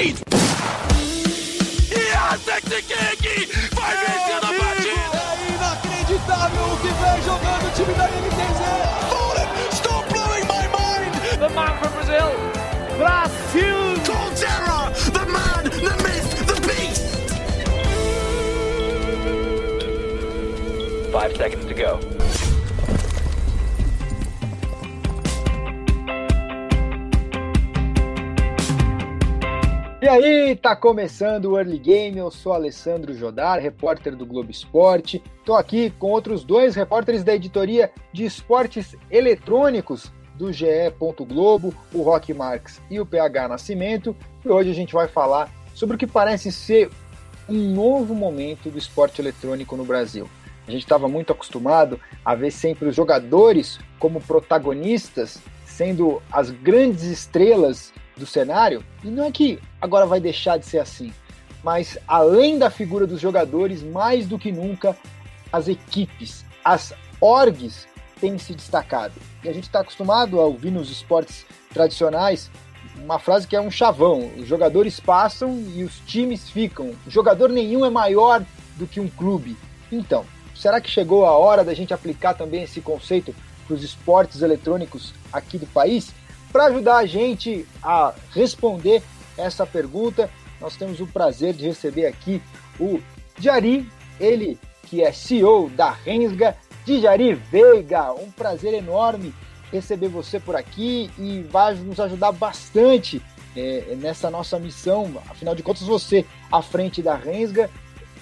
Reed! Sexy King vai vencendo a partida! É inacreditável o que vem jogando o time da NTZ! Fallen, stop blowing my mind! The man from Brazil, Brasil! Colterra, the man, the myth, the beast! Five seconds to go. E aí, tá começando o Early Game. Eu sou Alessandro Jodar, repórter do Globo Esporte. Tô aqui com outros dois repórteres da editoria de esportes eletrônicos do GE. Globo, o Rock Marx e o PH Nascimento. E hoje a gente vai falar sobre o que parece ser um novo momento do esporte eletrônico no Brasil. A gente estava muito acostumado a ver sempre os jogadores como protagonistas, sendo as grandes estrelas do cenário, e não é que agora vai deixar de ser assim, mas além da figura dos jogadores, mais do que nunca, as equipes, as orgs têm se destacado. E a gente está acostumado a ouvir nos esportes tradicionais uma frase que é um chavão: os jogadores passam e os times ficam. O jogador nenhum é maior do que um clube. Então, será que chegou a hora da gente aplicar também esse conceito para os esportes eletrônicos aqui do país? Para ajudar a gente a responder essa pergunta, nós temos o prazer de receber aqui o Jari, ele que é CEO da Rensga, de Jari Veiga. Um prazer enorme receber você por aqui e vai nos ajudar bastante é, nessa nossa missão. Afinal de contas, você à frente da Rensga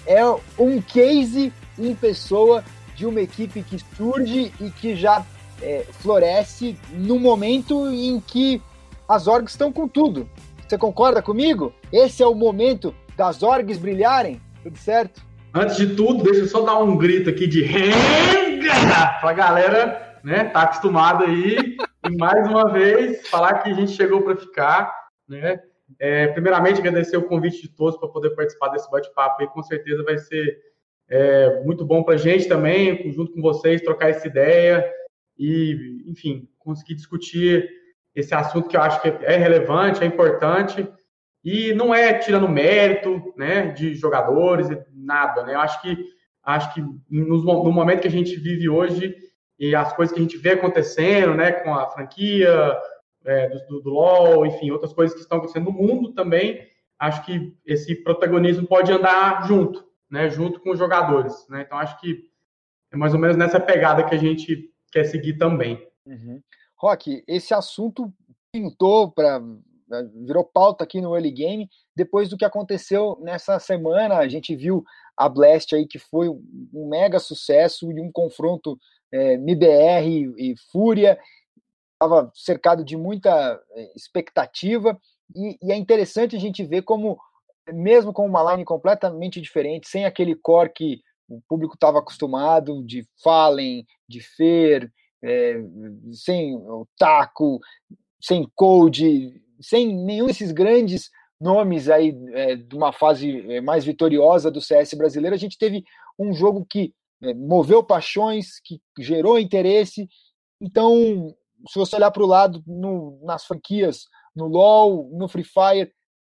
é um case em pessoa de uma equipe que surge e que já é, floresce no momento em que as orgs estão com tudo. Você concorda comigo? Esse é o momento das orgs brilharem? Tudo certo? Antes de tudo, deixa eu só dar um grito aqui de renga pra galera, né? Tá acostumado aí. e mais uma vez, falar que a gente chegou para ficar, né? É, primeiramente, agradecer o convite de todos para poder participar desse bate-papo. Com certeza vai ser é, muito bom para a gente também, junto com vocês, trocar essa ideia e, enfim, conseguir discutir esse assunto que eu acho que é relevante, é importante e não é tirando mérito, né, de jogadores nada, né? Eu acho que acho que no, momento que a gente vive hoje e as coisas que a gente vê acontecendo, né, com a franquia é, do, do LoL, enfim, outras coisas que estão acontecendo no mundo também, acho que esse protagonismo pode andar junto, né, junto com os jogadores, né? Então acho que é mais ou menos nessa pegada que a gente quer seguir também. Uhum. Rock, esse assunto pintou para né, virou pauta aqui no Early Game depois do que aconteceu nessa semana. A gente viu a Blast aí que foi um mega sucesso e um confronto é, MBR e Fúria estava cercado de muita é, expectativa e, e, é interessante a gente ver como mesmo com uma line completamente diferente, sem aquele core que o público estava acostumado de Fallen, de Fer, é, sem o Taco, sem Code, sem nenhum desses grandes nomes aí é, de uma fase é, mais vitoriosa do CS brasileiro, a gente teve um jogo que é, moveu paixões, que gerou interesse. Então, se você olhar para o lado no, nas franquias, no LoL, no Free Fire,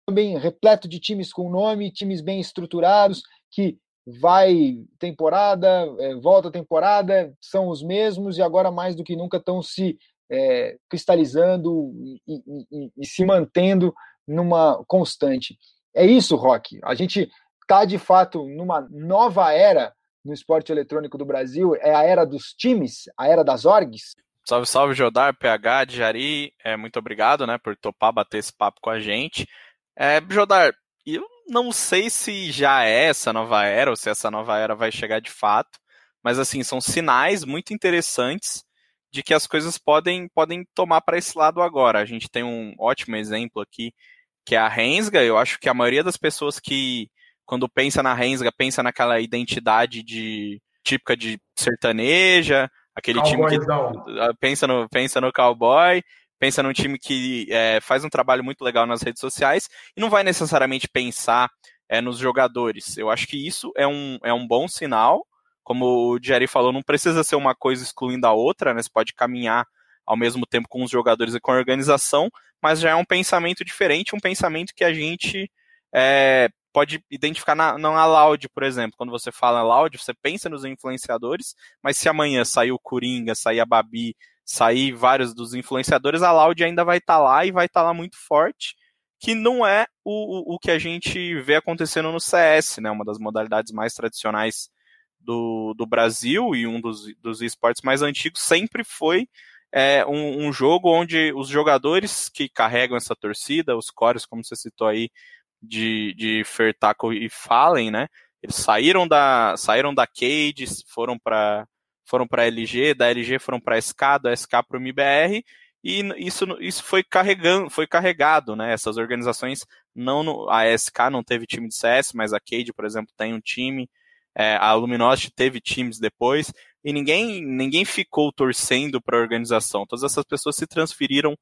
também repleto de times com nome, times bem estruturados, que vai temporada, é, volta temporada, são os mesmos e agora mais do que nunca estão se é, cristalizando e, e, e, se mantendo numa constante. É isso, Rock. A gente está de fato numa nova era no esporte eletrônico do Brasil. É a era dos times, a era das orgs. Salve, salve, Jodar, PH, Jari. É, muito obrigado né, por topar bater esse papo com a gente. É, Jodar, eu não sei se já é essa nova era ou se essa nova era vai chegar de fato, mas assim, são sinais muito interessantes de que as coisas podem, podem tomar para esse lado agora. A gente tem um ótimo exemplo aqui, que é a Rensga. Eu acho que a maioria das pessoas que, quando pensa na Rensga, pensa naquela identidade de típica de sertaneja, aquele time que pensa no, pensa no cowboy, pensa num time que é, faz um trabalho muito legal nas redes sociais e não vai necessariamente pensar é, nos jogadores. Eu acho que isso é um, é um bom sinal. Como o Jerry falou, não precisa ser uma coisa excluindo a outra, né? Você pode caminhar ao mesmo tempo com os jogadores e com a organização, mas já é um pensamento diferente, um pensamento que a gente é, pode identificar na, na Loud, por exemplo. Quando você fala Loud, você pensa nos influenciadores, mas se amanhã sair o Coringa, sair a Babi, sair vários dos influenciadores, a Loud ainda vai estar tá lá e vai estar tá lá muito forte, que não é o, o, o que a gente vê acontecendo no CS, né? Uma das modalidades mais tradicionais do, do Brasil e um dos, dos esportes mais antigos sempre foi é, um, um, jogo onde os jogadores que carregam essa torcida, os cores, como você citou aí, de, de Fertaco e Fallen, né? Eles saíram da, saíram da Cade, foram para foram para LG, da LG foram para SK, da SK para o MBR, e isso, isso foi carregando, foi carregado, né? Essas organizações não a SK não teve time de CS, mas a Cade, por exemplo, tem um time. É, a Luminosity teve times depois e ninguém ninguém ficou torcendo para a organização. Todas essas pessoas se transferiram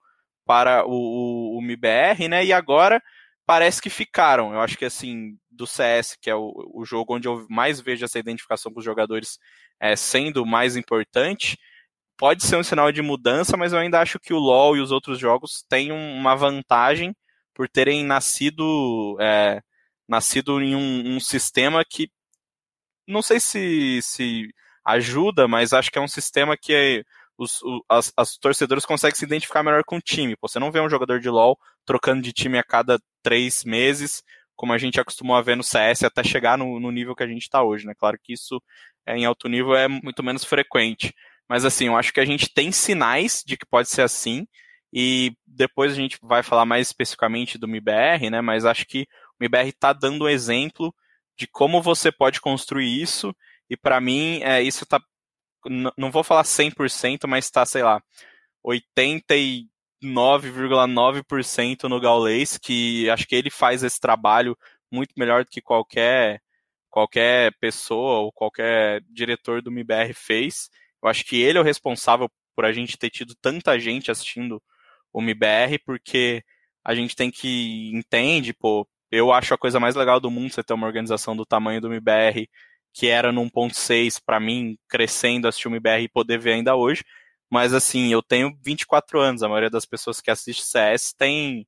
para o, o, o MBR, né? E agora parece que ficaram. Eu acho que assim, do CS, que é o, o jogo onde eu mais vejo essa identificação com os jogadores é, sendo mais importante, pode ser um sinal de mudança, mas eu ainda acho que o LoL e os outros jogos têm uma vantagem por terem nascido é, nascido em um, um, sistema que não sei se, se ajuda, mas acho que é um sistema que é, os, as, as torcedores conseguem se identificar melhor com o time. Você não vê um jogador de LoL trocando de time a cada três meses, como a gente acostumou a ver no CS, até chegar no, no nível que a gente está hoje, né? Claro que isso é, em alto nível é muito menos frequente. Mas assim, eu acho que a gente tem sinais de que pode ser assim, e depois a gente vai falar mais especificamente do MIBR, né? Mas acho que o MIBR está dando um exemplo de como você pode construir isso, e para mim, é, isso está não vou falar 100%, mas está, sei lá, 89,9% no Gaules, que acho que ele faz esse trabalho muito melhor do que qualquer qualquer pessoa ou qualquer diretor do MIBR fez. Eu acho que ele é o responsável por a gente ter tido tanta gente assistindo o MIBR, porque a gente tem que entende, pô, eu acho a coisa mais legal do mundo você ter uma organização do tamanho do MIBR que era no 1.6 para mim, crescendo, assistir o MBR e poder ver ainda hoje. Mas assim, eu tenho 24 anos, a maioria das pessoas que assiste CS tem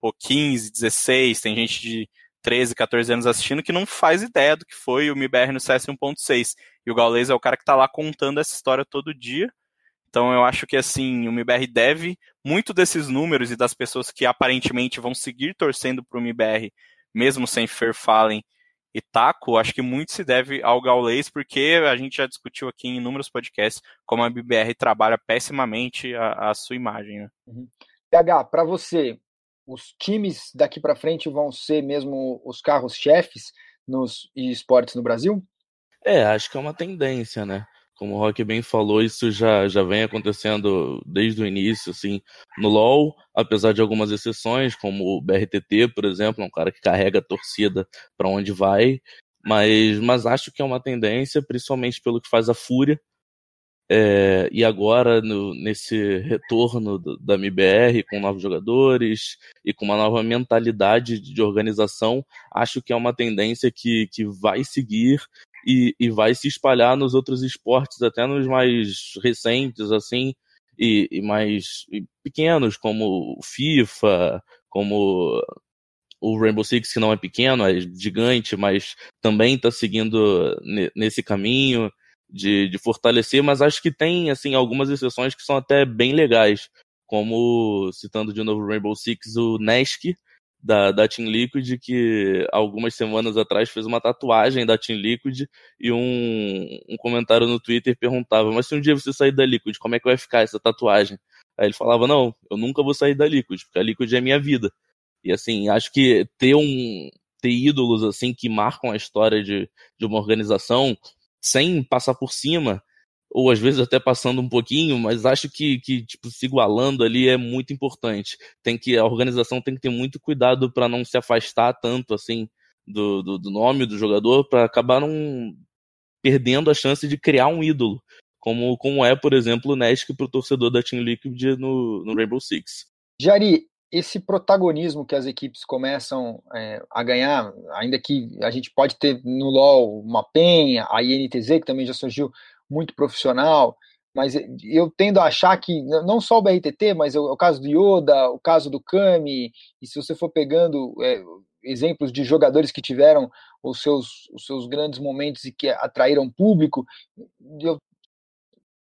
pô, 15, 16, tem gente de 13, 14 anos assistindo que não faz ideia do que foi o MBR no CS 1.6. E o Gaules é o cara que está lá contando essa história todo dia. Então eu acho que assim, o MBR deve muito desses números e das pessoas que aparentemente vão seguir torcendo para o MBR, mesmo sem Fair Fallen, e taco, acho que muito se deve ao Gaules, porque a gente já discutiu aqui em inúmeros podcasts como a BBR trabalha pessimamente a, a sua imagem. Né? Uhum. PH, para você, os times daqui para frente vão ser mesmo os carros-chefes nos esportes no Brasil? É, acho que é uma tendência, né? Como o Rock bem falou, isso já, já vem acontecendo desde o início, assim, no LoL, apesar de algumas exceções, como o BRTT, por exemplo, é um cara que carrega a torcida para onde vai, mas, mas acho que é uma tendência, principalmente pelo que faz a Fúria, é, e agora, no, nesse retorno do, da MBR, com novos jogadores e com uma nova mentalidade de organização, acho que é uma tendência que, que vai seguir e, e vai se espalhar nos outros esportes, até nos mais recentes, assim, e, e mais pequenos, como FIFA, como o Rainbow Six, que não é pequeno, é gigante, mas também está seguindo nesse caminho de, de fortalecer, mas acho que tem, assim, algumas exceções que são até bem legais, como, citando de novo o Rainbow Six, o Nesk, da, da Team Liquid, que algumas semanas atrás fez uma tatuagem da Team Liquid e um, um comentário no Twitter perguntava: Mas se um dia você sair da Liquid, como é que vai ficar essa tatuagem? Aí ele falava: Não, eu nunca vou sair da Liquid, porque a Liquid é minha vida. E assim, acho que ter um ter ídolos assim que marcam a história de, de uma organização sem passar por cima ou às vezes até passando um pouquinho, mas acho que, que tipo, se igualando ali é muito importante. Tem que a organização tem que ter muito cuidado para não se afastar tanto assim do, do, do nome do jogador para acabar não perdendo a chance de criar um ídolo, como, como é, por exemplo, o Nesk para o torcedor da Team Liquid no, no Rainbow Six. Jari, esse protagonismo que as equipes começam é, a ganhar, ainda que a gente pode ter no LoL uma Penha, a INTZ, que também já surgiu muito profissional, mas eu tendo a achar que não só o BRTT, mas o, o caso do Yoda, o caso do Kami, e se você for pegando é, exemplos de jogadores que tiveram os seus, os seus grandes momentos e que atraíram público, eu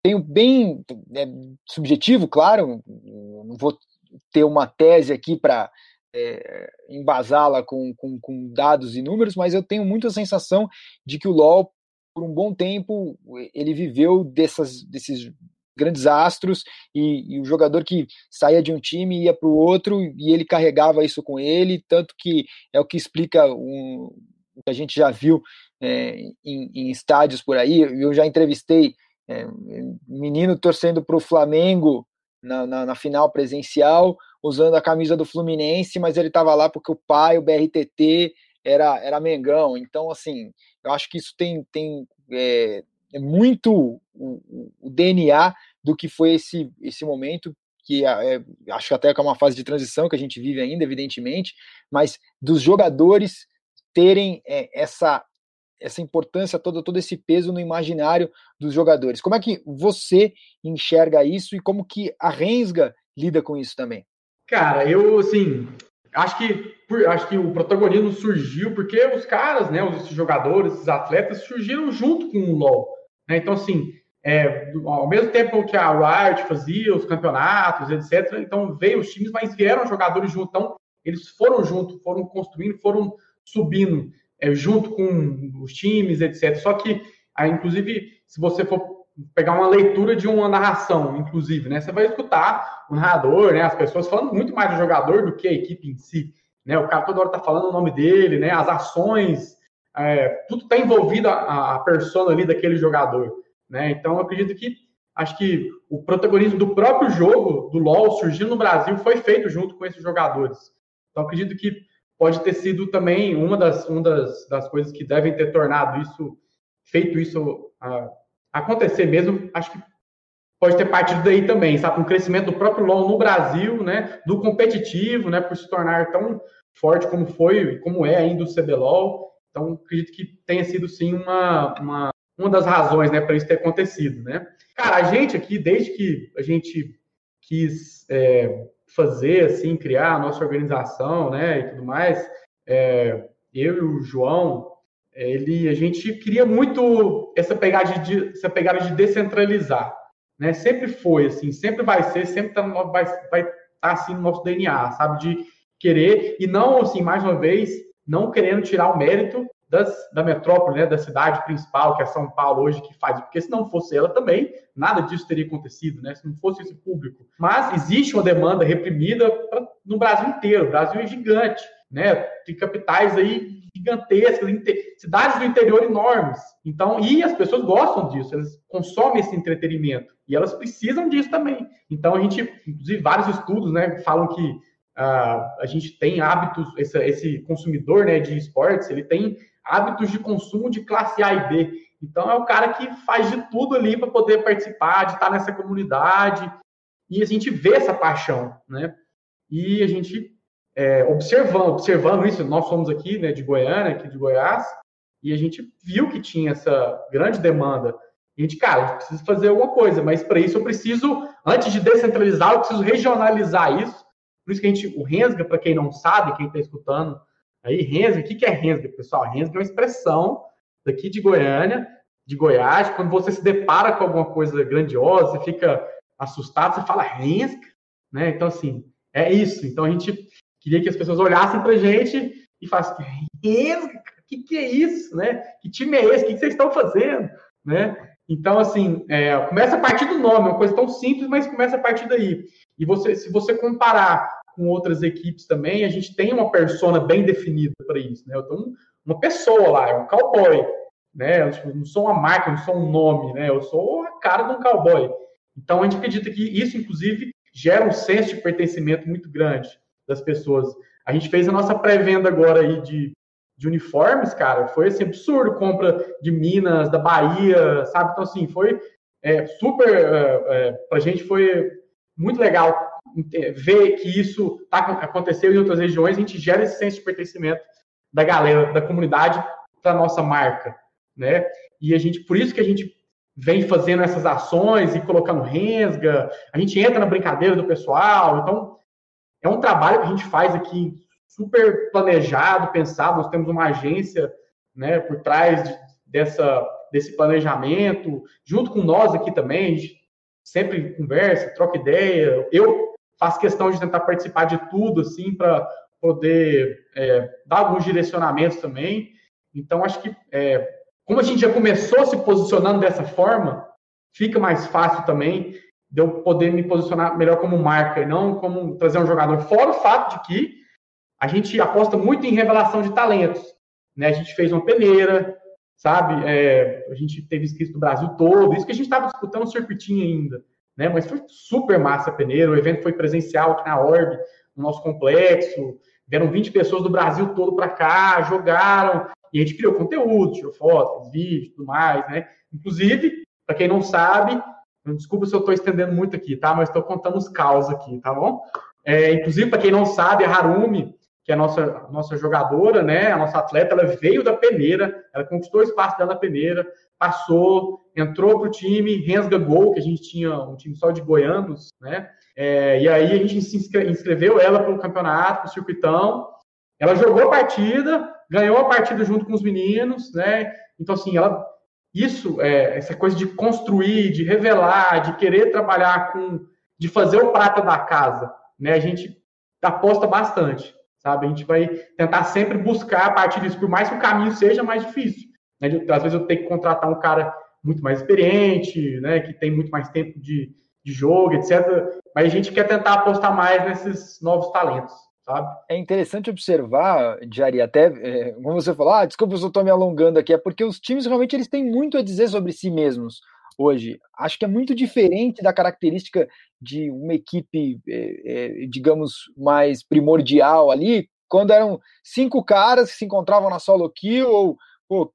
tenho bem é, subjetivo, claro, não vou ter uma tese aqui para é, embasá-la com, com, com, dados e números, mas eu tenho muita sensação de que o LoL, por um bom tempo, ele viveu dessas, desses grandes astros e, e, o jogador que saía de um time ia para o outro e ele carregava isso com ele, tanto que é o que explica um, o que a gente já viu é, em, em, estádios por aí. Eu já entrevistei é, menino torcendo para o Flamengo na, na, na, final presencial, usando a camisa do Fluminense, mas ele estava lá porque o pai, o BRTT, era, era Mengão. Então, assim, eu acho que isso tem, tem é, é muito o, o, DNA do que foi esse, esse momento, que é, acho até que é uma fase de transição que a gente vive ainda, evidentemente, mas dos jogadores terem é, essa essa importância toda, todo esse peso no imaginário dos jogadores. Como é que você enxerga isso e como que a Rensga lida com isso também? Cara, eu assim, acho que acho que o protagonismo surgiu porque os caras, né, os jogadores, os atletas surgiram junto com o LoL. Né? Então assim, é, ao mesmo tempo que a Riot fazia os campeonatos, etc. Então veio os times, mas vieram jogadores junto. Então eles foram junto, foram construindo, foram subindo é, junto com os times, etc. Só que, aí, inclusive, se você for pegar uma leitura de uma narração, inclusive, né, você vai escutar o narrador, né, as pessoas falando muito mais do jogador do que a equipe em si. Né, o cara toda hora está falando o nome dele, né, as ações, é, tudo está envolvido a, a persona ali daquele jogador. Né? Então, eu acredito que acho que o protagonismo do próprio jogo do LoL surgindo no Brasil foi feito junto com esses jogadores. Então, acredito que pode ter sido também uma das, uma das, das coisas que devem ter tornado isso, feito isso uh, acontecer mesmo. Acho que pode ter partido daí também, sabe? O crescimento do próprio LoL no Brasil, né? Do competitivo, né? Por se tornar tão forte como foi e como é ainda o CBLOL. Então, acredito que tenha sido sim uma, uma, uma das razões, né, para isso ter acontecido, né? Cara, a gente aqui, desde que a gente quis é, fazer, assim, criar a nossa organização, né, e tudo mais, é, eu e o João, ele, a gente queria muito essa pegada de, essa pegada de descentralizar, né, sempre foi, assim, sempre vai ser, sempre tá no, vai, vai tá, assim, no nosso DNA, sabe, de querer, e não, assim, mais uma vez, não querendo tirar o mérito das, da metrópole, né, da cidade principal, que é São Paulo hoje, que faz, porque se não fosse ela também, nada disso teria acontecido, né, se não fosse esse público. Mas existe uma demanda reprimida pra, no Brasil inteiro, o Brasil é gigante, né, tem capitais aí gigantescas, cidades do interior enormes. Então, e as pessoas gostam disso, elas consomem esse entretenimento e elas precisam disso também. Então, a gente, inclusive, vários estudos, né, falam que uh, a gente tem hábitos, esse, esse consumidor, né, de esportes, ele tem hábitos de consumo de classe A e B. Então é o cara que faz de tudo ali para poder participar, de estar nessa comunidade. E a gente vê essa paixão, né? E a gente é, observando, observando isso, nós somos aqui, né, de Goiânia, aqui de Goiás, e a gente viu que tinha essa grande demanda. E a gente, cara, precisa fazer alguma coisa, mas para isso eu preciso, antes de descentralizar, eu preciso regionalizar isso. Por isso que a gente, o Rensga, para quem não sabe, quem está escutando, Aí, Rensga, o que é Rensga, pessoal? Rensga é uma expressão daqui de Goiânia, de Goiás, quando você se depara com alguma coisa grandiosa, você fica assustado, você fala Rensga, né? Então, assim, é isso. Então, a gente queria que as pessoas olhassem pra gente e falassem, que, que é isso, né? Que time é esse? O que, vocês estão fazendo, né? Então, assim, é, começa a partir do nome, é uma coisa tão simples, mas começa a partir daí. E você, se você comparar com outras equipes também, a gente tem uma persona bem definida para isso, né? Eu tenho uma pessoa lá, é um cowboy, né? Eu não sou uma marca, não sou um nome, né? Eu sou a cara de um cowboy. Então a gente acredita que isso, inclusive, gera um senso de pertencimento muito grande das pessoas. A gente fez a nossa pré-venda agora aí de, de uniformes, cara, foi assim, absurdo, compra de Minas, da Bahia, sabe? Então, assim, foi é, super, é, é, pra gente foi muito legal ver que isso tá, aconteceu em outras regiões, a gente gera esse senso de pertencimento da galera, da comunidade, para nossa marca, né? E a gente, por isso que a gente vem fazendo essas ações e colocando rensga, a gente entra na brincadeira do pessoal, então é um trabalho que a gente faz aqui super planejado, pensado, nós temos uma agência né, por trás de, dessa, desse planejamento, junto com nós aqui também, a gente sempre conversa, troca ideia, eu faço questão de tentar participar de tudo, assim, para poder é, dar alguns direcionamentos também, então acho que é, como a gente já começou se posicionando dessa forma, fica mais fácil também de eu poder me posicionar melhor como marca e não como trazer um jogador. Fora o fato de que a gente aposta muito em revelação de talentos. Né? A gente fez uma peneira, sabe? É, a gente teve inscritos do Brasil todo, isso que a gente estava disputando o circuitinho ainda. Né? Mas foi super massa a peneira, o evento foi presencial aqui na Orb, no nosso complexo. Vieram 20 pessoas do Brasil todo para cá, jogaram, e a gente criou conteúdo, tirou fotos, vídeos, tudo mais, né? Inclusive, para quem não sabe, desculpa se eu estou estendendo muito aqui, tá? Mas estou contando os caos aqui, tá bom? É, inclusive, para quem não sabe, a Harumi, que é a nossa, nossa jogadora, né? A nossa atleta, ela veio da peneira, ela conquistou o espaço dela na peneira, passou, entrou para o time, Rensga Gol, que a gente tinha um time só de goianos, né? É, e aí a gente se inscreveu ela para o campeonato, para o circuitão. Ela jogou a partida, ganhou a partida junto com os meninos, né? Então, assim, ela, isso, é, essa coisa de construir, de revelar, de querer trabalhar com, de fazer o prata da casa, né? A gente aposta bastante, sabe? A gente vai tentar sempre buscar a partir disso, por mais que o caminho seja mais difícil. Né? Às vezes eu tenho que contratar um cara muito mais experiente, né? Que tem muito mais tempo de, de jogo, etc. Mas a gente quer tentar apostar mais nesses novos talentos sabe? É interessante observar, Jari, até é, como você falou, ah, desculpa se eu estou me alongando aqui, é porque os times realmente eles têm muito a dizer sobre si mesmos hoje. Acho que é muito diferente da característica de uma equipe, é, é, digamos, mais primordial ali, quando eram cinco caras que se encontravam na solo kill ou pô,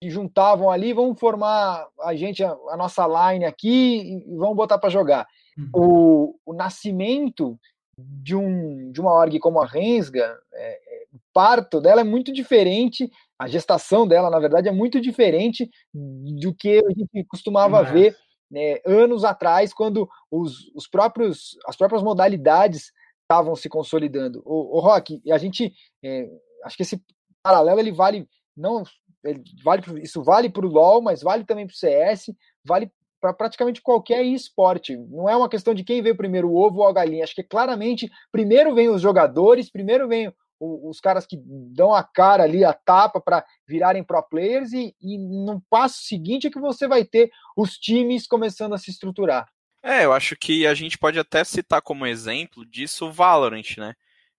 que juntavam ali, vamos formar a gente, a, a nossa line aqui e vamos botar para jogar. Uhum. O, o nascimento de, um, de uma org como a Rensga, é, é, o parto dela é muito diferente, a gestação dela, na verdade, é muito diferente do que a gente costumava ver né, anos atrás, quando os, os próprios, as próprias modalidades estavam se consolidando. O, o Rock, a gente, é, acho que esse paralelo ele vale não ele vale isso vale para o LoL, mas vale também para o CS, vale para praticamente qualquer esporte. Não é uma questão de quem veio primeiro, o ovo ou a galinha. Acho que claramente primeiro vem os jogadores, primeiro vem os caras que dão a cara ali, a tapa para virarem pro players, e, e no passo seguinte é que você vai ter os times começando a se estruturar. É, eu acho que a gente pode até citar como exemplo disso o Valorant, né?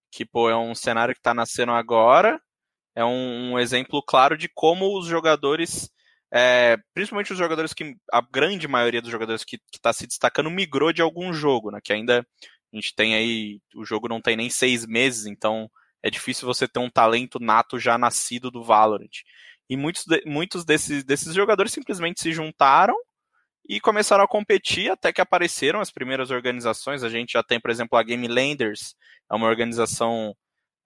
Que, pô, é um cenário que está nascendo agora, é um, um exemplo claro de como os jogadores é, principalmente os jogadores que, a grande maioria dos jogadores que está se destacando migrou de algum jogo, né? Que ainda a gente tem aí, o jogo não tem nem seis meses, então é difícil você ter um talento nato já nascido do Valorant. E muitos, de, muitos desses, desses jogadores simplesmente se juntaram e começaram a competir até que apareceram as primeiras organizações. A gente já tem, por exemplo, a Game Landers, é uma organização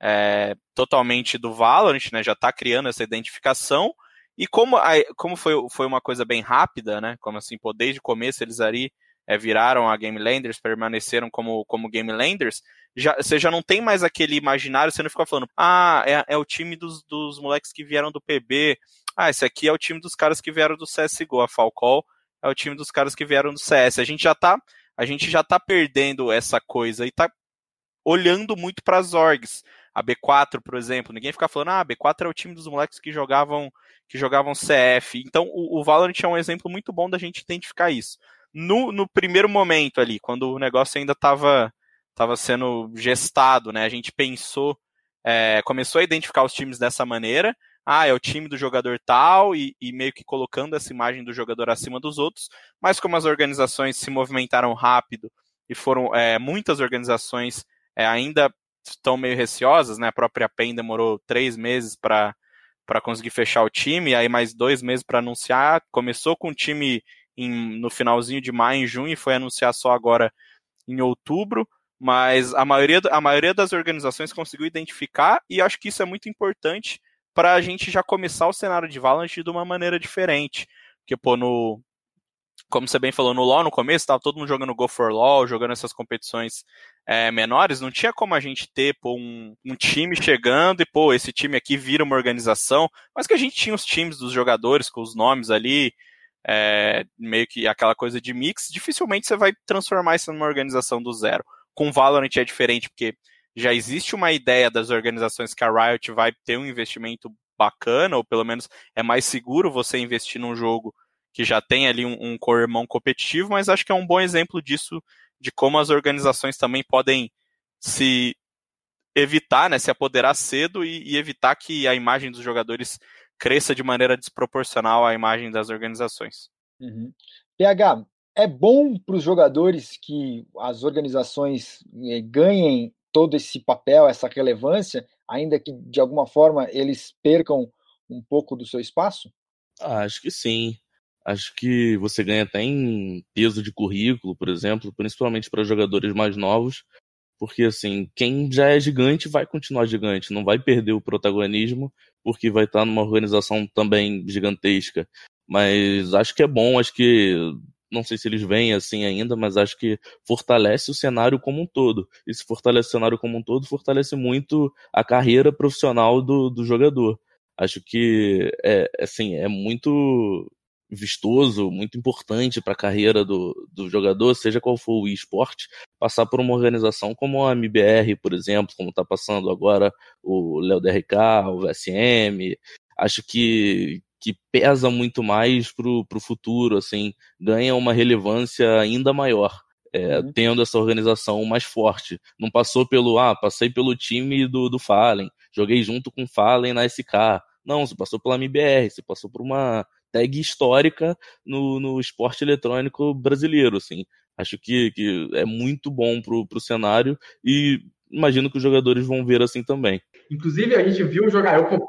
é, totalmente do Valorant, né? Já está criando essa identificação e como, como foi, foi uma coisa bem rápida, né? Como assim, pô, desde o começo eles ali é, viraram a Game Landers, permaneceram como, como Game Landers, já, você já não tem mais aquele imaginário, você não fica falando, ah, é, é o time dos, dos moleques que vieram do PB, ah, esse aqui é o time dos caras que vieram do CSGO, a Falcol é o time dos caras que vieram do CS. A gente já tá, a gente já tá perdendo essa coisa e tá olhando muito para as orgs. A B4, por exemplo, ninguém fica falando, ah, a B4 é o time dos moleques que jogavam que jogavam CF. Então, o, o Valorant é um exemplo muito bom da gente identificar isso. No, no primeiro momento ali, quando o negócio ainda estava tava sendo gestado, né? A gente pensou, é, começou a identificar os times dessa maneira. Ah, é o time do jogador tal, e, e, meio que colocando essa imagem do jogador acima dos outros. Mas como as organizações se movimentaram rápido e foram é, muitas organizações é, ainda estão meio receosas, né? A própria PEN demorou três meses para para conseguir fechar o time, aí mais dois meses para anunciar. Começou com o time em, no finalzinho de maio, em junho, e foi anunciar só agora em outubro. Mas a maioria, a maioria das organizações conseguiu identificar, e acho que isso é muito importante para a gente já começar o cenário de Valorant de uma maneira diferente. Porque, pô, no, como você bem falou, no LoL no começo, estava todo mundo jogando Go for LoL, jogando essas competições é, menores, não tinha como a gente ter pô, um, um, time chegando e, pô, esse time aqui vira uma organização, mas que a gente tinha os times dos jogadores com os nomes ali, é, meio que aquela coisa de mix, dificilmente você vai transformar isso numa organização do zero. Com Valorant é diferente, porque já existe uma ideia das organizações que a Riot vai ter um investimento bacana, ou pelo menos é mais seguro você investir num jogo que já tem ali um, um co-irmão competitivo, mas acho que é um bom exemplo disso de como as organizações também podem se evitar, né, se apoderar cedo e, e evitar que a imagem dos jogadores cresça de maneira desproporcional à imagem das organizações. Uhum. PH, é bom para os jogadores que as organizações eh, ganhem todo esse papel, essa relevância, ainda que de alguma forma eles percam um pouco do seu espaço? Acho que sim. Acho que você ganha até em peso de currículo, por exemplo, principalmente para jogadores mais novos, porque assim, quem já é gigante vai continuar gigante, não vai perder o protagonismo, porque vai estar numa organização também gigantesca. Mas acho que é bom, acho que não sei se eles vêm assim ainda, mas acho que fortalece o cenário como um todo. E se fortalece o cenário como um todo, fortalece muito a carreira profissional do, do jogador. Acho que é assim, é muito vistoso, muito importante para a carreira do, do jogador, seja qual for o esporte, passar por uma organização como a MBR, por exemplo, como está passando agora o Léo DRK, o VSM. Acho que, que pesa muito mais pro, pro futuro, assim, ganha uma relevância ainda maior. É, uhum. tendo essa organização mais forte. Não passou pelo, ah, passei pelo time do, do Fallen, joguei junto com o Fallen na SK. Não, você passou pela MBR, você passou por uma tag histórica no, no esporte eletrônico brasileiro, assim. Acho que, que é muito bom pro, pro cenário e imagino que os jogadores vão ver assim também. Inclusive, a gente viu jogar, eu,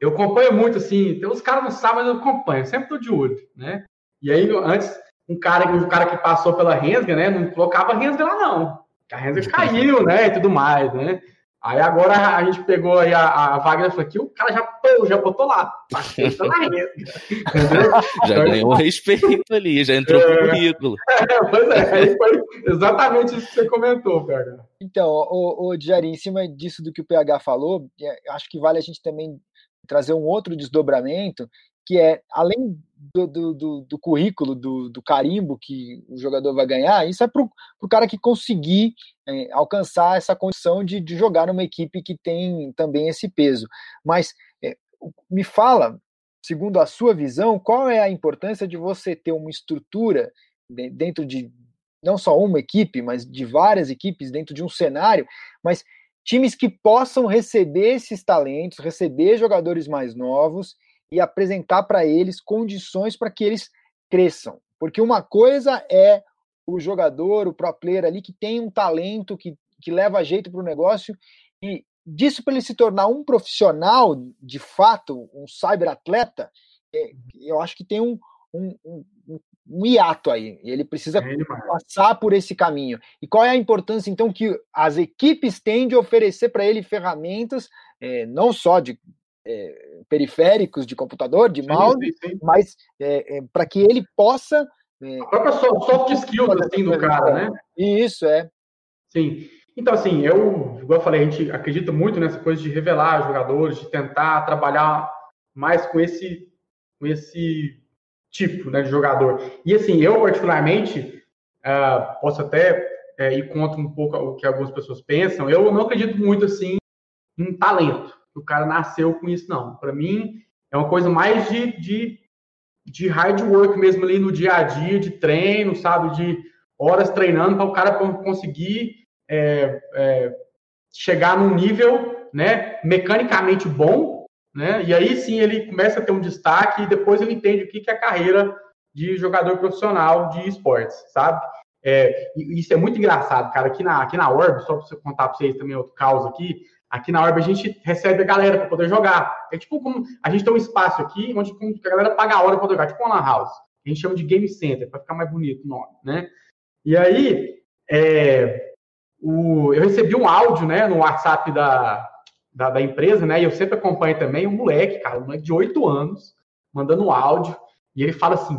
eu acompanho muito, assim, tem uns caras sabem, mas eu acompanho, sempre tô de olho, né? E aí, antes, um cara, um cara que passou pela Rensga, né, não colocava Rensga lá, não. A Rensga caiu, né, e tudo mais, né? Aí agora a gente pegou aí a, a Wagner falou que o cara já, pô, já botou lá, tá na Já ganhou respeito ali, já entrou é, pro currículo. É, pois é, foi exatamente isso que você comentou, PH. Então, o, o em cima disso do que o PH falou, é, acho que vale a gente também trazer um outro desdobramento, que é, além do, do, do, do currículo, do, carimbo que o jogador vai ganhar, isso é para o cara que conseguir é, alcançar essa condição de, de, jogar numa equipe que tem também esse peso. Mas é, me fala, segundo a sua visão, qual é a importância de você ter uma estrutura dentro de não só uma equipe, mas de várias equipes dentro de um cenário, mas times que possam receber esses talentos, receber jogadores mais novos e apresentar para eles condições para que eles cresçam. Porque uma coisa é o jogador, o pro player ali que tem um talento, que, que leva jeito para o negócio, e disso para ele se tornar um profissional de fato, um cyberatleta, é, eu acho que tem um, um, um, um hiato aí. Ele precisa é passar por esse caminho. E qual é a importância, então, que as equipes têm de oferecer para ele ferramentas, é, não só de é, periféricos de computador, de mouse, sim, sim. mas é, é, para que ele possa. É, a própria soft skills assim, do cara, né? Isso, é. Sim. Então, assim, eu, igual eu falei, a gente acredita muito nessa coisa de revelar jogadores, de tentar trabalhar mais com esse, com esse tipo né, de jogador. E, assim, eu, particularmente, uh, posso até uh, ir contra um pouco o que algumas pessoas pensam, eu não acredito muito, assim, em talento o cara nasceu com isso, não. Para mim, é uma coisa mais de, de, de hard work mesmo ali no dia a dia, de treino, sabe? De horas treinando para o cara conseguir é, é, chegar num nível né, mecanicamente bom, né? E aí sim ele começa a ter um destaque e depois ele entende o que é a carreira de jogador profissional de esportes, sabe? É, isso é muito engraçado, cara. Aqui na, aqui na Orb, só para contar para vocês também outro caos aqui, Aqui na Orb a gente recebe a galera para poder jogar. É tipo como a gente tem um espaço aqui onde a galera paga a hora para jogar, tipo uma house. A gente chama de game center para ficar mais bonito o nome, né? E aí é, o, eu recebi um áudio, né, no WhatsApp da, da, da, empresa, né? E eu sempre acompanho também um moleque, cara, um moleque de 8 anos, mandando um áudio, e ele fala assim: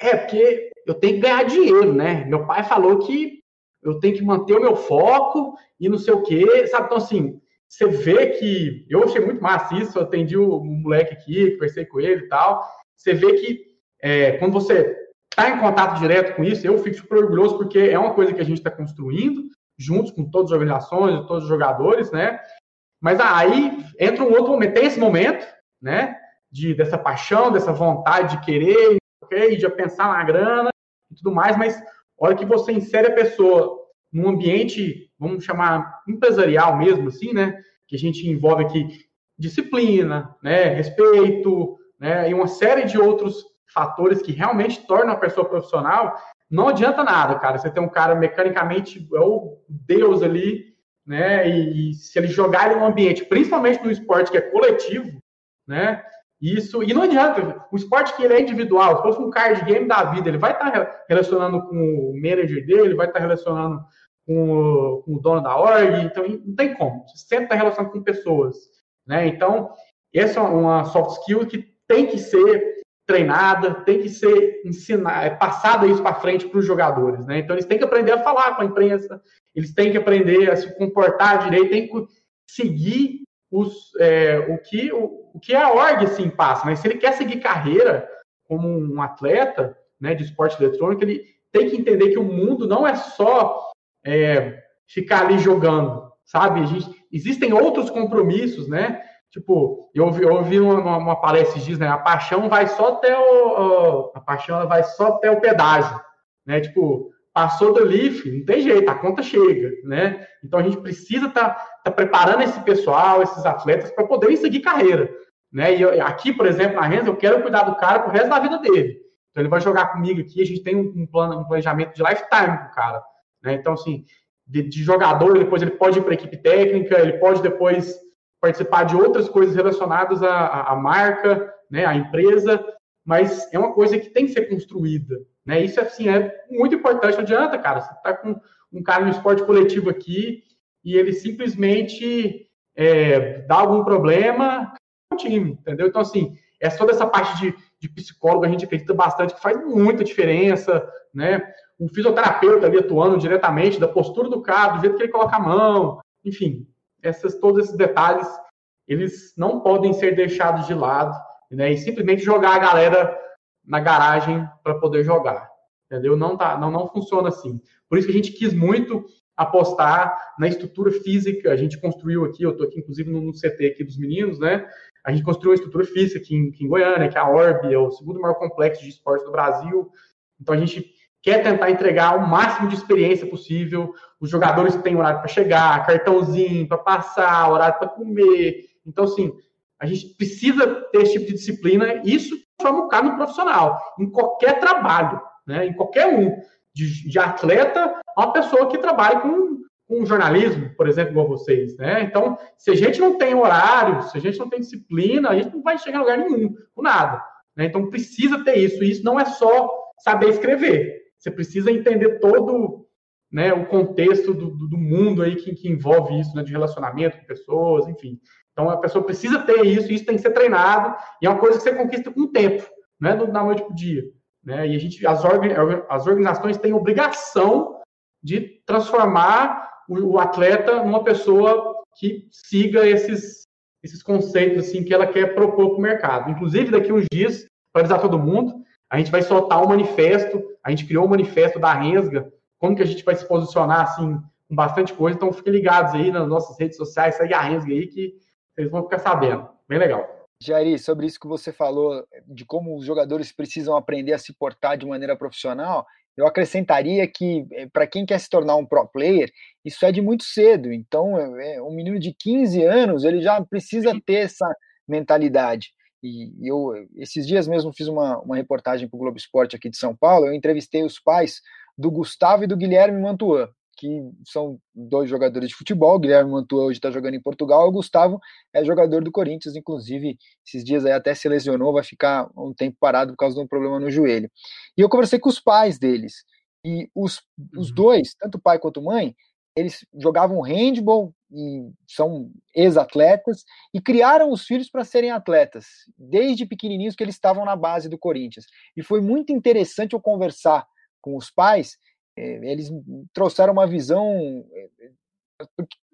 é porque eu tenho que ganhar dinheiro, né? Meu pai falou que eu tenho que manter o meu foco e não sei o quê, sabe? Então, assim, você vê que. Eu achei muito massa isso, eu atendi o moleque aqui, conversei com ele e tal. Você vê que é, quando você está em contato direto com isso, eu fico super orgulhoso porque é uma coisa que a gente está construindo, juntos com todas as organizações, todos os jogadores, né? Mas aí entra um outro momento, tem esse momento, né? De, dessa paixão, dessa vontade de querer, okay, de pensar na grana e tudo mais, mas a hora que você insere a pessoa num ambiente, vamos chamar empresarial mesmo, assim, né? Que a gente envolve aqui disciplina, né? Respeito, né? E uma série de outros fatores que realmente tornam a pessoa profissional, não adianta nada, cara. Você tem um cara mecanicamente, é o Deus ali, né? E, e se ele jogar ele no ambiente, principalmente no esporte que é coletivo, né? Isso, e não adianta, o esporte que ele é individual, se fosse um card game da vida, ele vai estar tá relacionando com o manager dele, vai estar tá relacionando com o, com o, dono da org, então não tem como, você sempre está relacionando com pessoas, né? Então, essa é uma soft skill que tem que ser treinada, tem que ser ensinada, é passada isso para frente para os jogadores, né? Então eles têm que aprender a falar com a imprensa, eles têm que aprender a se comportar direito, têm que seguir os, é, o, que, o, o, que a org assim, passa. Mas se ele quer seguir carreira como um atleta né, de esporte eletrônico, ele tem que entender que o mundo não é só é, ficar ali jogando, sabe? Gente, existem outros compromissos, né? Tipo, eu ouvi, eu ouvi uma, uma palestra diz, né? A paixão vai só até o, a paixão vai só até o pedágio, né? Tipo, passou do LIF, não tem jeito, a conta chega, né? Então a gente precisa estar tá, tá preparando esse pessoal, esses atletas, para poderem seguir carreira, né? E eu, aqui, por exemplo, na Renzo, eu quero cuidar do cara pro resto da vida dele. Então ele vai jogar comigo aqui, a gente tem um plano, um planejamento de lifetime com o cara, né? Então, assim, de, de jogador, depois ele pode ir para equipe técnica, ele pode depois participar de outras coisas relacionadas à, à marca, né, à empresa, mas é uma coisa que tem que ser construída, né? Isso assim é muito importante. Não adianta, cara. Você está com um cara no esporte coletivo aqui e ele simplesmente é, dá algum problema no time, entendeu? Então, assim, é toda essa parte de, de psicólogo, a gente acredita bastante que faz muita diferença, né? O fisioterapeuta ali atuando diretamente da postura do cara, do jeito que ele coloca a mão, enfim, essas, todos esses detalhes, eles não podem ser deixados de lado, né? E simplesmente jogar a galera na garagem para poder jogar. Entendeu? Não, tá, não, não funciona assim. Por isso que a gente quis muito apostar na estrutura física. A gente construiu aqui, eu estou aqui inclusive no, CT aqui dos meninos, né? A gente construiu uma estrutura física aqui em, aqui em Goiânia, que é a Orb, é o segundo maior complexo de esportes do Brasil. Então a gente quer tentar entregar o máximo de experiência possível. Os jogadores têm horário para chegar, cartãozinho para passar, horário para comer. Então, assim, a gente precisa ter esse tipo de disciplina. Isso transforma o cara no profissional, em qualquer trabalho, né? em qualquer um. De, de atleta a uma pessoa que trabalha com, com jornalismo, por exemplo, igual vocês. Né? Então, se a gente não tem horário, se a gente não tem disciplina, a gente não vai chegar em lugar nenhum, com nada. Né? Então, precisa ter isso. E isso não é só saber escrever. Você precisa entender todo né, o contexto do, do mundo aí que, que envolve isso, né, de relacionamento com pessoas, enfim. Então a pessoa precisa ter isso, isso tem que ser treinado, e é uma coisa que você conquista com o tempo, não é da noite para o dia. Né? E a gente, as, as organizações têm obrigação de transformar o, o, atleta numa pessoa que siga esses, esses conceitos assim que ela quer propor para o mercado. Inclusive, daqui uns dias, para avisar todo mundo, a gente vai soltar um manifesto, a gente criou um manifesto da Rensga, como que a gente vai se posicionar assim com bastante coisa, então fiquem ligados aí nas nossas redes sociais, segue a Rensga aí que vocês vão ficar sabendo. Bem legal. Jair, sobre isso que você falou, de como os jogadores precisam aprender a se portar de maneira profissional, eu acrescentaria que, eh, para quem quer se tornar um pro player, isso é de muito cedo. Então, é, é, um menino de 15 anos, ele já precisa ter essa mentalidade. E eu, esses dias mesmo, fiz uma, uma reportagem para o Globo Esporte aqui de São Paulo. Eu entrevistei os pais do Gustavo e do Guilherme Mantuan que são dois jogadores de futebol. O Guilherme Mantua hoje está jogando em Portugal. O Gustavo é jogador do Corinthians, inclusive esses dias aí até se lesionou, vai ficar um tempo parado por causa de um problema no joelho. E eu conversei com os pais deles. E os, os uhum. dois, tanto o pai quanto mãe, eles jogavam handball e são ex-atletas e criaram os filhos para serem atletas, desde pequenininhos que eles estavam na base do Corinthians. E foi muito interessante eu conversar com os pais, é, eles trouxeram uma visão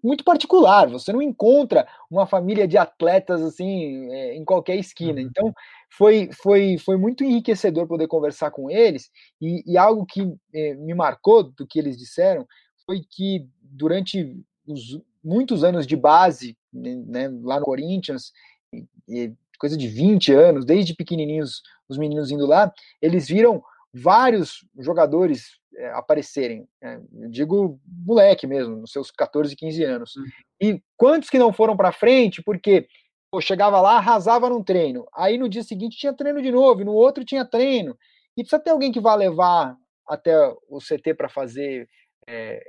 muito particular. Você não encontra uma família de atletas assim é, em qualquer esquina. Uhum. Então foi, foi, foi muito enriquecedor poder conversar com eles e, e algo que me marcou do que eles disseram foi que durante os muitos anos de base né, lá no Corinthians, e, e coisa de 20 anos, desde pequenininhos os meninos indo lá, eles viram vários jogadores é, aparecerem. É, digo moleque mesmo, nos seus 14, 15 anos. Uhum. E quantos que não foram para frente porque pô, chegava lá, arrasava num treino. Aí no dia seguinte tinha treino de novo, e no outro tinha treino. E precisa ter alguém que vá levar até o CT para fazer é,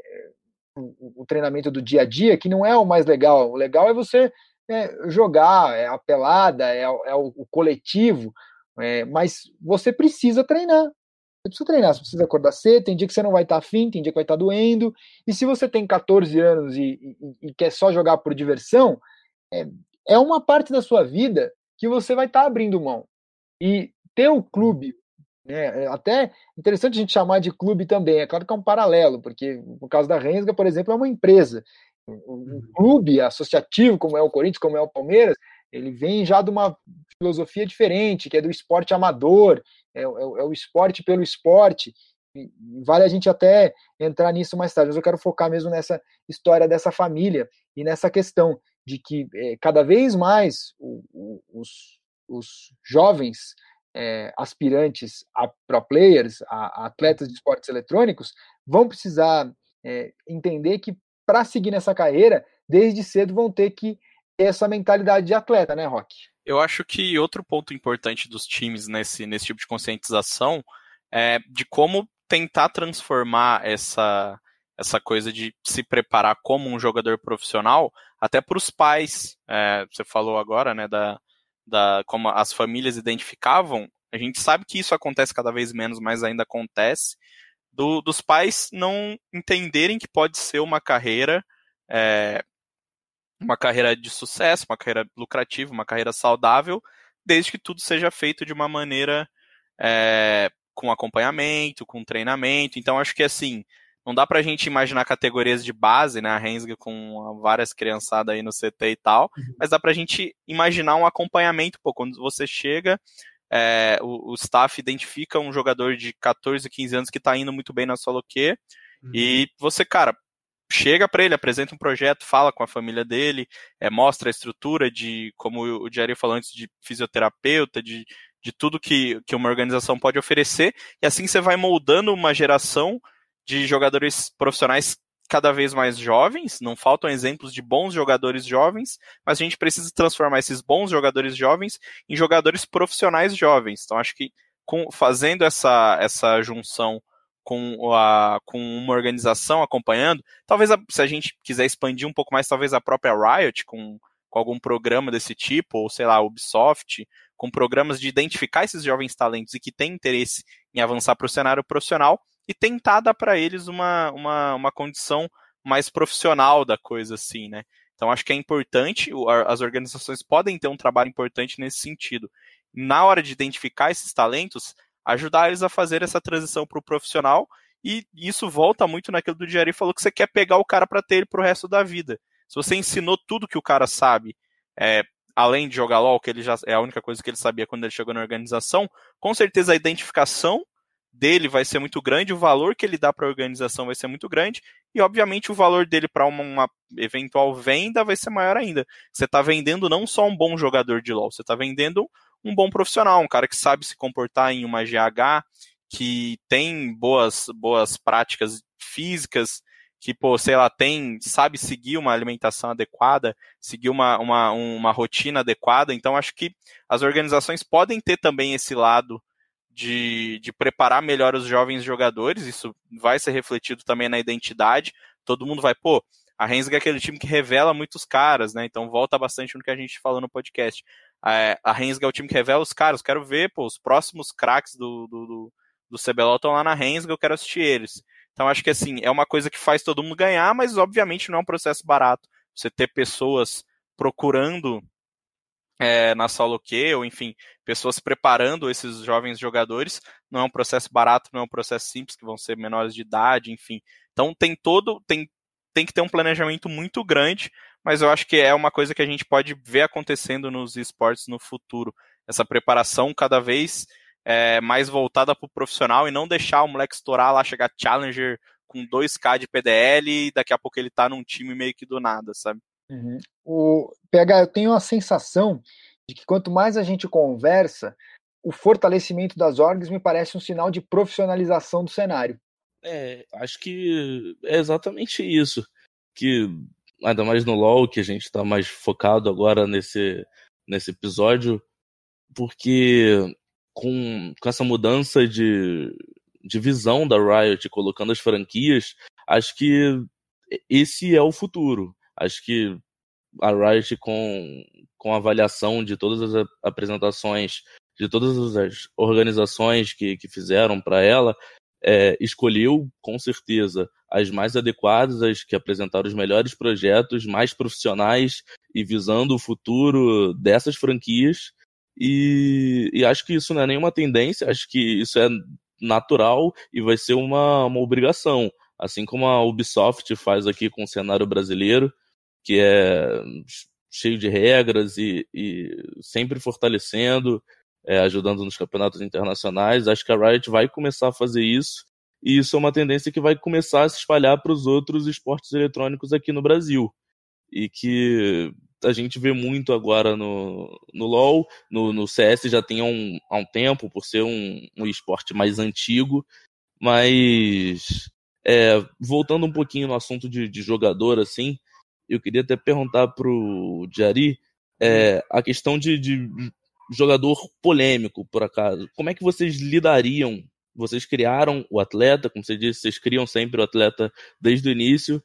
o, o, treinamento do dia a dia, que não é o mais legal. O legal é você é, jogar, é a pelada, é, é o, o, coletivo, é, mas você precisa treinar. Você precisa treinar, você precisa acordar cedo, tem dia que você não vai estar tá afim, tem dia que vai estar tá doendo. E se você tem 14 anos e, e, e quer só jogar por diversão, é, é uma parte da sua vida que você vai estar tá abrindo mão. E ter o clube, né, é até interessante a gente chamar de clube também, é claro que é um paralelo, porque no caso da Rensga, por exemplo, é uma empresa. Um uhum. clube associativo, como é o Corinthians, como é o Palmeiras, ele vem já de uma filosofia diferente, que é do esporte amador, é, é, é o esporte pelo esporte. Vale a gente até entrar nisso mais tarde, mas eu quero focar mesmo nessa história dessa família e nessa questão de que é, cada vez mais o, o, os, os jovens é, aspirantes a pro players, a, a, atletas de esportes eletrônicos, vão precisar é, entender que para seguir nessa carreira, desde cedo vão ter que ter essa mentalidade de atleta, né, Rock? Eu acho que outro ponto importante dos times nesse, nesse tipo de conscientização é de como tentar transformar essa, essa coisa de se preparar como um jogador profissional até para os pais. É, você falou agora, né, da, da como as famílias identificavam. A gente sabe que isso acontece cada vez menos, mas ainda acontece. Do, dos pais não entenderem que pode ser uma carreira é, uma carreira de sucesso, uma carreira lucrativa, uma carreira saudável, desde que tudo seja feito de uma maneira é, com acompanhamento, com treinamento. Então, acho que assim, não dá pra gente imaginar categorias de base, né? A Rensga com várias criançadas aí no CT e tal, uhum. mas dá pra gente imaginar um acompanhamento, pô, quando você chega, é, o, o, staff identifica um jogador de 14, 15 anos que tá indo muito bem na solo Q, uhum. e você, cara, chega para ele, apresenta um projeto, fala com a família dele, é, mostra a estrutura de, como o Jerry falou antes, de fisioterapeuta, de, de tudo que, que uma organização pode oferecer, e assim você vai moldando uma geração de jogadores profissionais cada vez mais jovens, não faltam exemplos de bons jogadores jovens, mas a gente precisa transformar esses bons jogadores jovens em jogadores profissionais jovens. Então acho que com, fazendo essa, essa junção com, a, com uma organização acompanhando, talvez a, se a gente quiser expandir um pouco mais, talvez a própria Riot com, com algum programa desse tipo, ou sei lá, Ubisoft, com programas de identificar esses jovens talentos e que têm interesse em avançar para o cenário profissional e tentar dar para eles uma, uma, uma condição mais profissional da coisa, assim, né? Então acho que é importante, as organizações podem ter um trabalho importante nesse sentido. Na hora de identificar esses talentos, ajudar eles a fazer essa transição para o profissional. E isso volta muito naquilo do Jerry falou que você quer pegar o cara para ter ele para o resto da vida. Se você ensinou tudo que o cara sabe, é, além de jogar LOL, que ele já é a única coisa que ele sabia quando ele chegou na organização, com certeza a identificação dele vai ser muito grande, o valor que ele dá para a organização vai ser muito grande, e obviamente o valor dele para uma, uma, eventual venda vai ser maior ainda. Você está vendendo não só um bom jogador de LoL, você está vendendo um bom profissional, um cara que sabe se comportar em uma GH, que tem boas, boas práticas físicas, que, pô, sei lá, tem, sabe seguir uma alimentação adequada, seguir uma, uma, uma rotina adequada. Então, acho que as organizações podem ter também esse lado de, de preparar melhor os jovens jogadores, isso vai ser refletido também na identidade. Todo mundo vai, pô, a Rensga é aquele time que revela muitos caras, né? Então volta bastante no que a gente falou no podcast. É, a Rensga é o time que revela os caras. Quero ver, pô, os próximos craques do, do, do, do CBLOL estão lá na Rensga, eu quero assistir eles. Então acho que assim, é uma coisa que faz todo mundo ganhar, mas obviamente não é um processo barato. Você ter pessoas procurando é, na solo Q, ou enfim, pessoas preparando esses jovens jogadores. Não é um processo barato, não é um processo simples, que vão ser menores de idade, enfim. Então tem todo, tem, tem que ter um planejamento muito grande, mas eu acho que é uma coisa que a gente pode ver acontecendo nos esportes no futuro. Essa preparação cada vez é, mais voltada para o profissional e não deixar o moleque estourar lá, chegar challenger com 2K de PDL e daqui a pouco ele tá num time meio que do nada, sabe? Uhum. O PH, eu tenho a sensação de que quanto mais a gente conversa, o fortalecimento das orgs me parece um sinal de profissionalização do cenário. É, acho que é exatamente isso. Que ainda mais no LoL, que a gente está mais focado agora nesse, nesse episódio, porque com, com essa mudança de, de visão da Riot, colocando as franquias, acho que esse é o futuro. Acho que a Riot, com, com a avaliação de todas as apresentações, de todas as organizações que, que fizeram para ela, é, escolheu com certeza as mais adequadas, as que apresentaram os melhores projetos, mais profissionais e visando o futuro dessas franquias. E, e acho que isso não é nenhuma tendência, acho que isso é natural e vai ser uma, uma obrigação. Assim como a Ubisoft faz aqui com o cenário brasileiro, que é cheio de regras e, e sempre fortalecendo, é, ajudando nos campeonatos internacionais. Acho que a Riot vai começar a fazer isso, e isso é uma tendência que vai começar a se espalhar para os outros esportes eletrônicos aqui no Brasil. E que a gente vê muito agora no, no LoL, no, no CS já tem há um, há um tempo, por ser um, um esporte mais antigo, mas é, voltando um pouquinho no assunto de, de jogador, assim, eu queria até perguntar pro Jari é, a questão de, de jogador polêmico, por acaso. Como é que vocês lidariam? Vocês criaram o atleta, como você disse, vocês criam sempre o atleta desde o início.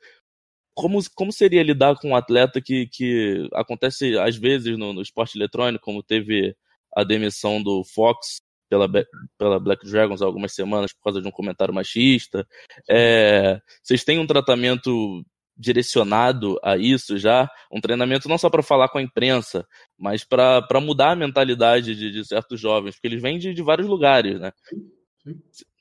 Como, como seria lidar com um atleta que, que acontece às vezes no, no esporte eletrônico, como teve a demissão do Fox pela, pela Black Dragons há algumas semanas por causa de um comentário machista. É, vocês têm um tratamento direcionado a isso já, um treinamento não só para falar com a imprensa, mas para mudar a mentalidade de, de, certos jovens, porque eles vêm de, de vários lugares, né?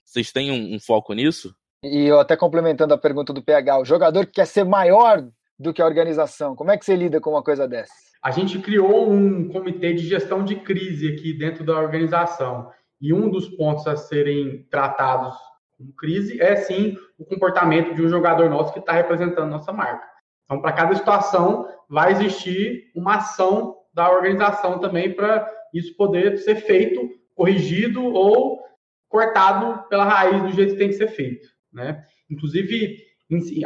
Vocês têm um, um, foco nisso? E eu até complementando a pergunta do PH, o jogador que quer ser maior do que a organização, como é que você lida com uma coisa dessa? A gente criou um comitê de gestão de crise aqui dentro da organização. E um dos pontos a serem tratados com crise é sim o comportamento de um jogador nosso que está representando nossa marca. Então, para cada situação, vai existir uma ação da organização também para isso poder ser feito, corrigido ou cortado pela raiz do jeito que tem que ser feito. Né? Inclusive,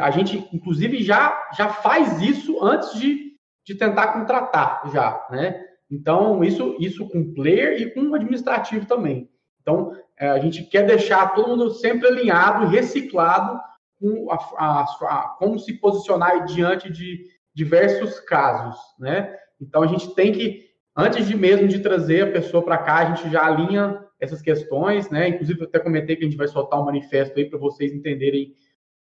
a gente inclusive já, já faz isso antes de, de tentar contratar já, né? Então, isso, isso com player e com administrativo também. Então, é, a gente quer deixar todo mundo sempre alinhado, reciclado, com a, a, a, como se posicionar diante de diversos casos, né? Então a gente tem que, antes de mesmo de trazer a pessoa para cá, a gente já alinha essas questões, né? Inclusive eu até comentei que a gente vai soltar um manifesto aí para vocês entenderem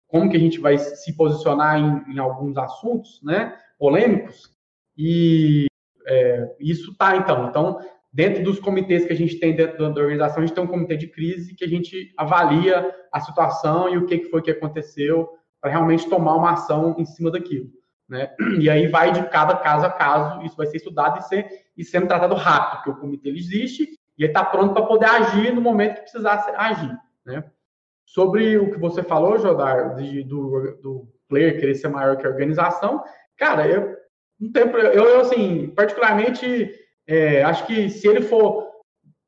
como que a gente vai se posicionar em, em alguns assuntos, né? Polêmicos e é, isso tá então. Então dentro dos comitês que a gente tem dentro da organização, a gente tem um comitê de crise que a gente avalia a situação e o que foi que aconteceu para realmente tomar uma ação em cima daquilo. Né? E aí vai de cada caso a caso, isso vai ser estudado e, ser, e sendo tratado rápido, porque o comitê existe e está pronto para poder agir no momento que precisar agir. Né? Sobre o que você falou, Jodar, de, do, do player querer ser maior que a organização, cara, eu, um tempo, eu, eu assim, particularmente é, acho que se ele for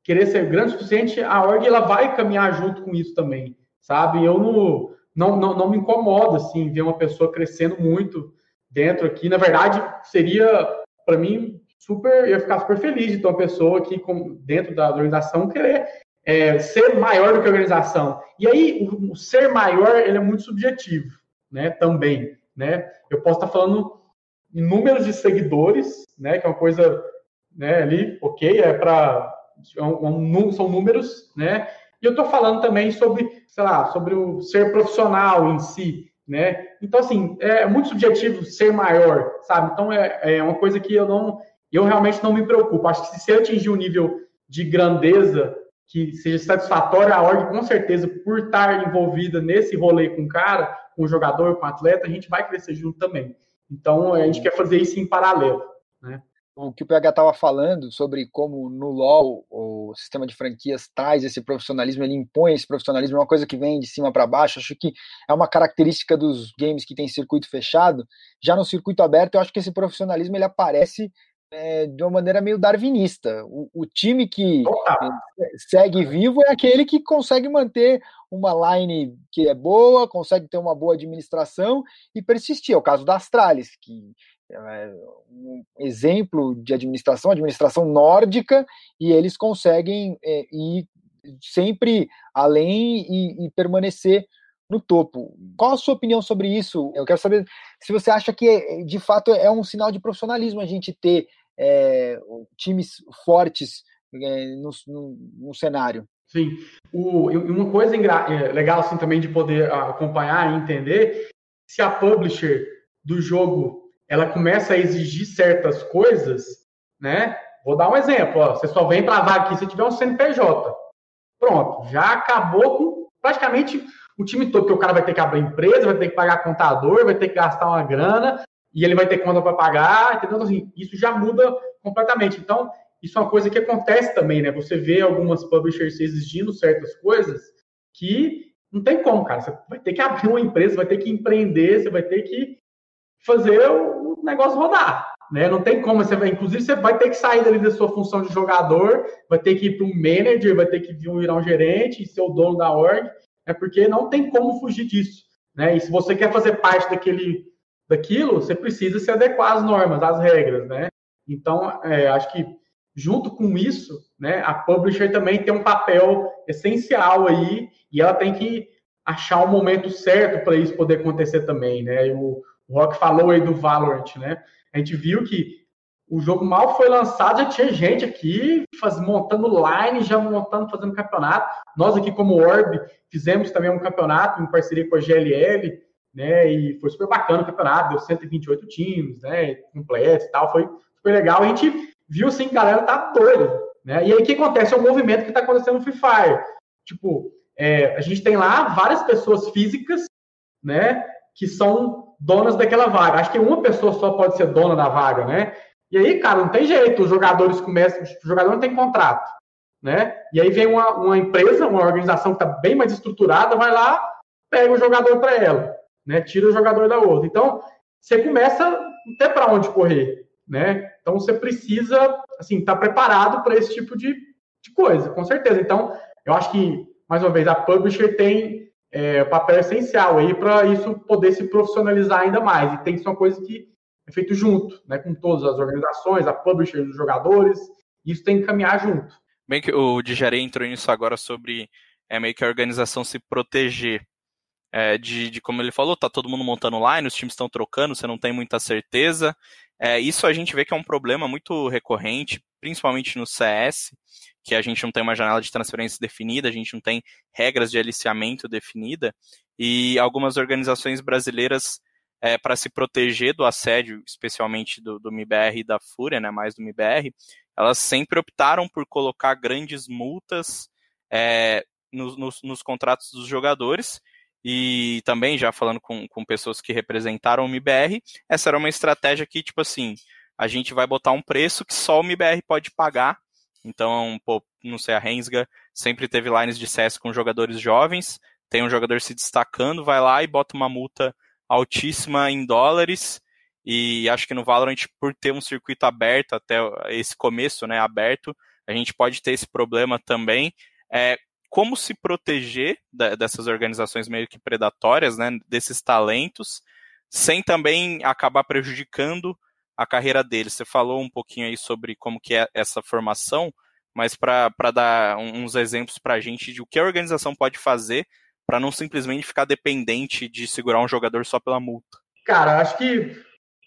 querer ser grande o suficiente, a org ela vai caminhar junto com isso também, sabe? Eu não, não, não, não me incomodo, assim, ver uma pessoa crescendo muito dentro aqui. Na verdade, seria, para mim, super, eu ia ficar super feliz de ter uma pessoa aqui com, dentro da organização querer é, ser maior do que a organização. E aí, o, o, ser maior, ele é muito subjetivo, né, também, né? Eu posso estar falando em números de seguidores, né, que é uma coisa né, ali, ok, é para é um, são números, né? E eu estou falando também sobre, sei lá, sobre o ser profissional em si, né? Então assim, é muito subjetivo ser maior, sabe? Então é, é uma coisa que eu não eu realmente não me preocupo. Acho que se ele atingir um nível de grandeza que seja satisfatório, a org, com certeza, por estar envolvida nesse rolê com o cara, com o jogador, com o atleta, a gente vai crescer junto também. Então, a gente quer fazer isso em paralelo. Né? O que o PH estava falando sobre como no LoL o sistema de franquias traz esse profissionalismo, ele impõe esse profissionalismo, é uma coisa que vem de cima para baixo. Acho que é uma característica dos games que tem circuito fechado. Já no circuito aberto, eu acho que esse profissionalismo ele aparece é, de uma maneira meio darwinista. O, o time que segue vivo é aquele que consegue manter uma line que é boa, consegue ter uma boa administração e persistir. É o caso da Astralis, que um exemplo de administração, administração nórdica, e eles conseguem é, ir sempre além e, e permanecer no topo. Qual a sua opinião sobre isso? Eu quero saber se você acha que de fato é um sinal de profissionalismo a gente ter é, times fortes é, no, no, no, cenário. Sim. O, uma coisa é, legal assim também de poder acompanhar e entender se a publisher do jogo ela começa a exigir certas coisas, né? Vou dar um exemplo. Ó, você só vem para a vaga aqui se tiver um CNPJ. Pronto, já acabou com praticamente o time todo, porque o cara vai ter que abrir empresa, vai ter que pagar contador, vai ter que gastar uma grana, e ele vai ter conta para pagar, entendeu? Então, assim, isso já muda completamente. Então, isso é uma coisa que acontece também, né? Você vê algumas publishers exigindo certas coisas que não tem como, cara. Você vai ter que abrir uma empresa, vai ter que empreender, você vai ter que fazer o negócio rodar. Né? Não tem como, você vai, inclusive você vai ter que sair dali da sua função de jogador, vai ter que ir para um manager, vai ter que virar um gerente, ser o dono da org, é porque não tem como fugir disso. Né? E se você quer fazer parte daquele daquilo, você precisa se adequar às normas, às regras, né? Então, é, acho que junto com isso, né, a publisher também tem um papel essencial aí e ela tem que achar o momento certo para isso poder acontecer também, né? E o, o Rock falou aí do Valorant, né? A gente viu que o jogo mal foi lançado, já tinha gente aqui faz, montando line, já montando, fazendo campeonato. Nós aqui como Orb fizemos também um campeonato em parceria com a GLL, né? E foi super bacana o campeonato, deu 128 times, né? Completo e tal, foi super legal. A gente viu assim, galera tá doida, né? E aí o que acontece? É um movimento que tá acontecendo no Free Fire. Tipo, é, a gente tem lá várias pessoas físicas, né? Que são donas daquela vaga. Acho que uma pessoa só pode ser dona da vaga, né? E aí, cara, não tem jeito. Os jogadores começam, o jogador não tem contrato, né? E aí vem uma, uma empresa, uma organização que está bem mais estruturada, vai lá, pega o jogador para ela né? Tira o jogador da outra. Então, você começa a não ter para onde correr, né? Então, você precisa, assim, estar tá preparado para esse tipo de, de coisa, com certeza. Então, eu acho que, mais uma vez, a publisher tem é, papel essencial aí para isso poder se profissionalizar ainda mais. E tem que ser uma coisa que é feito junto, né? Com todas as organizações, a publisher dos jogadores, isso tem que caminhar junto. Bem que o Dijarei entrou nisso agora sobre é meio que a organização se proteger é, de, de, como ele falou, tá todo mundo montando line, os times estão trocando, você não tem muita certeza. É, isso a gente vê que é um problema muito recorrente, principalmente no CS, que a gente não tem uma janela de transferência definida, a gente não tem regras de aliciamento definida, e algumas organizações brasileiras, é, para se proteger do assédio, especialmente do, do MIBR e da Fúria, né, mais do MIBR, elas sempre optaram por colocar grandes multas é, nos, nos, nos contratos dos jogadores, e também já falando com, com pessoas que representaram o MBR, essa era uma estratégia que, tipo assim, a gente vai botar um preço que só o MBR pode pagar. Então, pô, não sei, a Rensga sempre teve lines de CS com jogadores jovens, tem um jogador se destacando, vai lá e bota uma multa altíssima em dólares. E acho que no Valorant, por ter um circuito aberto até esse começo, né, aberto, a gente pode ter esse problema também. É, como se proteger dessas organizações meio que predatórias, né, desses talentos, sem também acabar prejudicando a carreira deles. Você falou um pouquinho aí sobre como que é essa formação, mas para dar uns exemplos para a gente de o que a organização pode fazer para não simplesmente ficar dependente de segurar um jogador só pela multa. Cara, acho que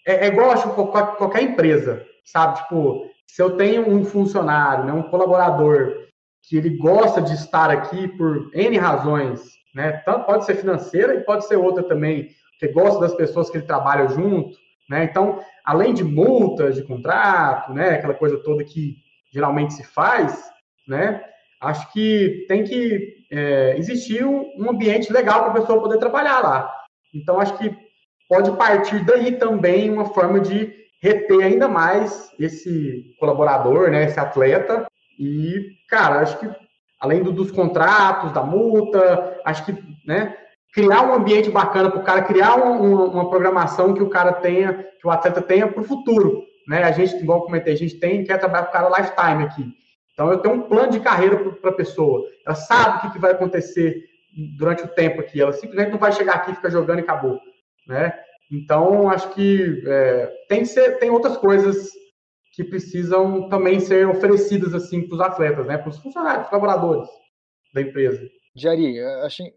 é, é igual acho, qualquer empresa, sabe? Tipo, se eu tenho um funcionário, né, um colaborador que ele gosta de estar aqui por N razões, né? Tanto pode ser financeira e pode ser outra também, que gosta das pessoas que ele trabalha junto, Né? Então, além de multas de contrato, né, aquela coisa toda que geralmente se faz, né, acho que tem que é, existir um, ambiente legal para a pessoa poder trabalhar lá. Então, acho que pode partir daí também uma forma de reter ainda mais esse colaborador, né, esse atleta. E, cara, acho que além do, dos contratos, da multa, acho que né, criar um ambiente bacana para o cara, criar uma, uma, programação que o cara tenha, que o atleta tenha para o futuro. Né? A gente, igual eu comentei, a gente tem, quer trabalhar com o cara lifetime aqui. Então eu tenho um plano de carreira para a pessoa. Ela sabe o que, que, vai acontecer durante o tempo aqui. Ela simplesmente não vai chegar aqui, ficar jogando e acabou. Né? Então acho que é, tem, ser, tem outras coisas que precisam também ser oferecidas assim para os atletas, né? para os funcionários, colaboradores da empresa. Jari, achei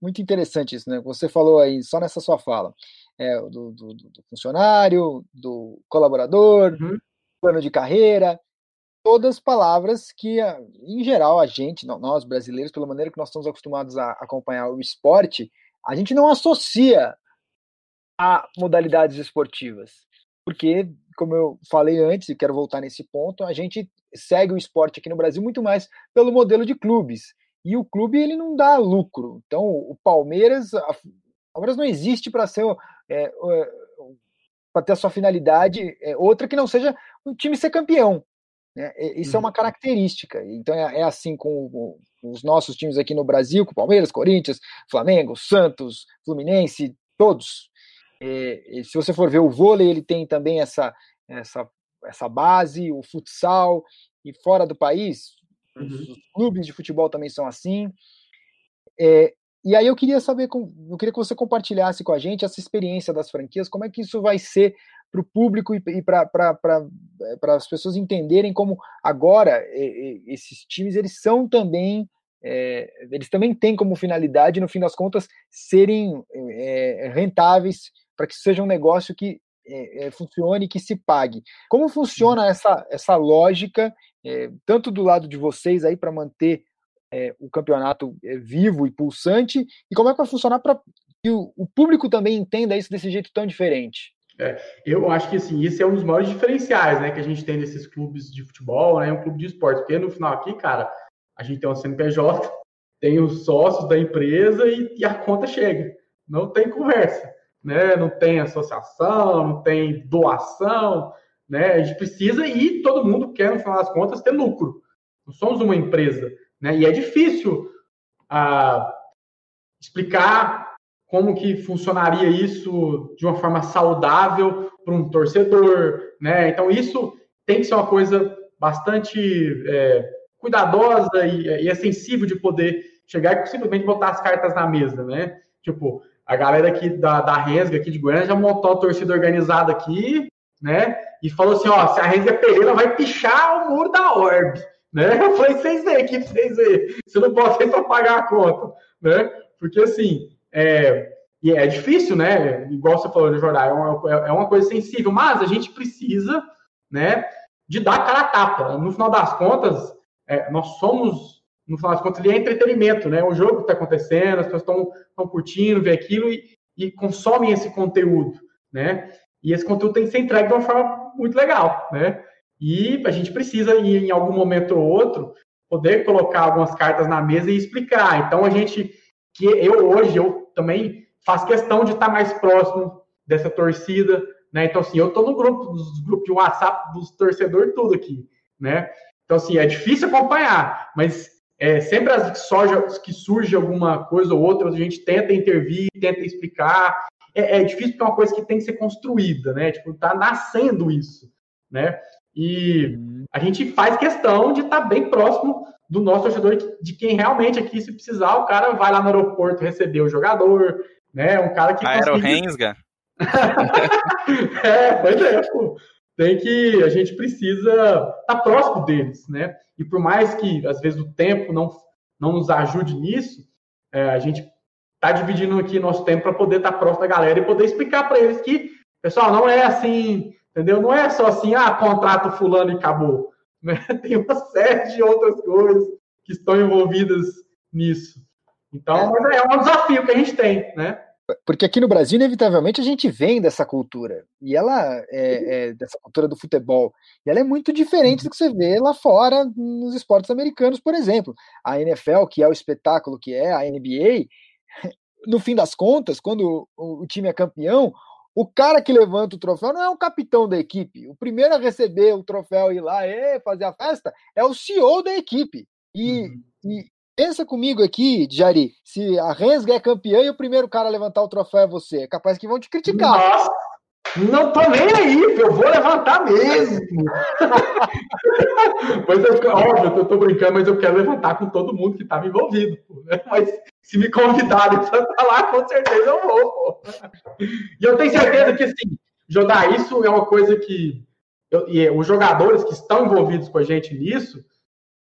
muito interessante isso, né? Você falou aí, só nessa sua fala, é, do, do, do funcionário, do colaborador, uhum. plano de carreira, todas palavras que, em geral, a gente, nós brasileiros, pela maneira que nós estamos acostumados a acompanhar o esporte, a gente não associa a modalidades esportivas. Porque, como eu falei antes, e quero voltar nesse ponto, a gente segue o esporte aqui no Brasil muito mais pelo modelo de clubes e o clube ele não dá lucro. Então o Palmeiras, a, Palmeiras não existe para ser é, é, para ter a sua finalidade é, outra que não seja o time ser campeão. Né? Isso é uma uhum. característica. Então é, é assim com, com, os nossos times aqui no Brasil, com Palmeiras, Corinthians, Flamengo, Santos, Fluminense, todos. É, se você for ver o vôlei, ele tem também essa, essa, essa base, o futsal, e fora do país, Uhum. Os clubes de futebol também são assim. É, e aí eu queria saber, eu queria que você compartilhasse com a gente essa experiência das franquias, como é que isso vai ser para o público e para as pessoas entenderem como agora esses times eles são também é, eles também têm como finalidade, no fim das contas, serem é, rentáveis para que seja um negócio que é, é, funcione, que se pague. Como funciona essa, essa lógica é, tanto do lado de vocês aí para manter é, o campeonato é, vivo e pulsante, e como é que vai funcionar para que o, o, público também entenda isso desse jeito tão diferente? É, eu acho que assim, esse é um dos maiores diferenciais né, que a gente tem desses clubes de futebol, né, um clube de esporte, porque no final aqui, cara, a gente tem o CNPJ, tem os sócios da empresa e, e a conta chega. Não tem conversa, né? Não tem associação, não tem doação, né? A gente precisa e todo mundo quer, no final das contas, ter lucro. Não somos uma empresa. Né? E é difícil ah, explicar como que funcionaria isso de uma forma saudável para um torcedor. Né? Então, isso tem que ser uma coisa bastante é, cuidadosa e, e, é sensível de poder chegar e simplesmente botar as cartas na mesa. Né? Tipo, a galera aqui da, da Resga, aqui de Goiânia, já montou a torcida organizada aqui, né? E falou assim, ó, se a Renga perder, ela vai pichar o muro da Orb, né? Eu falei, vocês veem aqui, vocês veem. Você não pode ser para pagar a conta, né? Porque assim, é, e é difícil, né? Igual você falou, Jordan, é uma, é uma coisa sensível, mas a gente precisa, né, de dar cara a tapa. No final das contas, é, nós somos, no final das contas, ele é entretenimento, né? O jogo que está acontecendo, as pessoas estão curtindo, ver aquilo e, e consomem esse conteúdo, né? E esse conteúdo tem que ser entregue de uma forma muito legal, né? E a gente precisa, em algum momento ou outro, poder colocar algumas cartas na mesa e explicar. Então, a gente, que eu hoje, eu também faço questão de estar mais próximo dessa torcida, né? Então, assim, eu estou no grupo, dos grupos de WhatsApp dos torcedores, tudo aqui, né? Então, assim, é difícil acompanhar, mas é, sempre as que surge, que surge alguma coisa ou outra, a gente tenta intervir, tenta explicar, é, é, difícil porque é uma coisa que tem que ser construída, né? Tipo, tá nascendo isso, né? E a gente faz questão de estar tá bem próximo do nosso torcedor, de quem realmente aqui, se precisar, o cara vai lá no aeroporto receber o jogador, né? Um cara que. Aerorensga. é, pois é, pô. Tem que. A gente precisa estar tá próximo deles, né? E por mais que, às vezes, o tempo não, não nos ajude nisso, é, a gente tá dividindo aqui nosso tempo para poder estar tá próximo da galera e poder explicar para eles que, pessoal, não é assim, entendeu? Não é só assim, ah, contrato fulano e acabou. Né? Tem uma série de outras coisas que estão envolvidas nisso. Então, é. mas é um desafio que a gente tem, né? Porque aqui no Brasil, inevitavelmente, a gente vem dessa cultura. E ela é, é, dessa cultura do futebol. E ela é muito diferente do que você vê lá fora nos esportes americanos, por exemplo. A NFL, que é o espetáculo que é, a NBA, no fim das contas, quando o, time é campeão, o cara que levanta o troféu não é o capitão da equipe. O primeiro a receber o troféu e ir lá e fazer a festa é o CEO da equipe. E, uhum. e, Pensa comigo aqui, Jari, se a Rensga é campeã e o primeiro cara a levantar o troféu é você, é capaz que vão te criticar. Nossa, não tô nem aí, eu vou levantar mesmo. mas eu, óbvio, eu tô brincando, mas eu quero levantar com todo mundo que estava envolvido. Né? Mas se me convidarem para lá, com certeza eu vou. Pô. E eu tenho certeza que, assim, jogar isso é uma coisa que eu, e os jogadores que estão envolvidos com a gente nisso,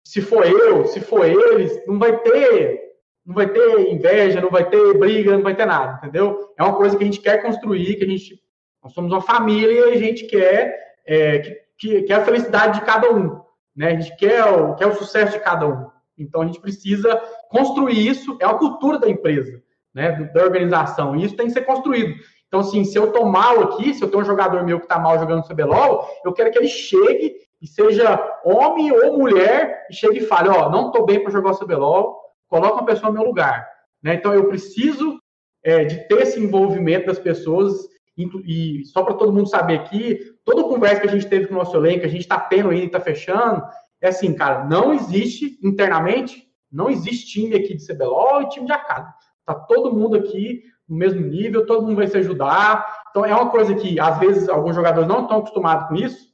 se for eu, se for eles, não vai ter, não vai ter inveja, não vai ter briga, não vai ter nada, entendeu? É uma coisa que a gente quer construir, que a gente, nós somos uma família e a gente quer, é, que, que, quer a felicidade de cada um, né? A gente quer o, quer o sucesso de cada um. Então a gente precisa construir isso, é a cultura da empresa, né? Da organização, e isso tem que ser construído. Então, assim, se eu tô mal aqui, se eu tenho um jogador meu que tá mal jogando CBLOL, eu quero que ele chegue e seja homem ou mulher, e chegue e fale, ó, não estou bem para jogar o CBLOL, coloca uma pessoa no meu lugar. Né? Então, eu preciso é, de ter esse envolvimento das pessoas, e, só para todo mundo saber aqui, toda conversa que a gente teve com o nosso elenco, a gente está tendo ainda está fechando, é assim, cara, não existe internamente, não existe time aqui de CBLOL e time de Academy. Tá todo mundo aqui no mesmo nível, todo mundo vai se ajudar. Então é uma coisa que às vezes alguns jogadores não estão acostumados com isso,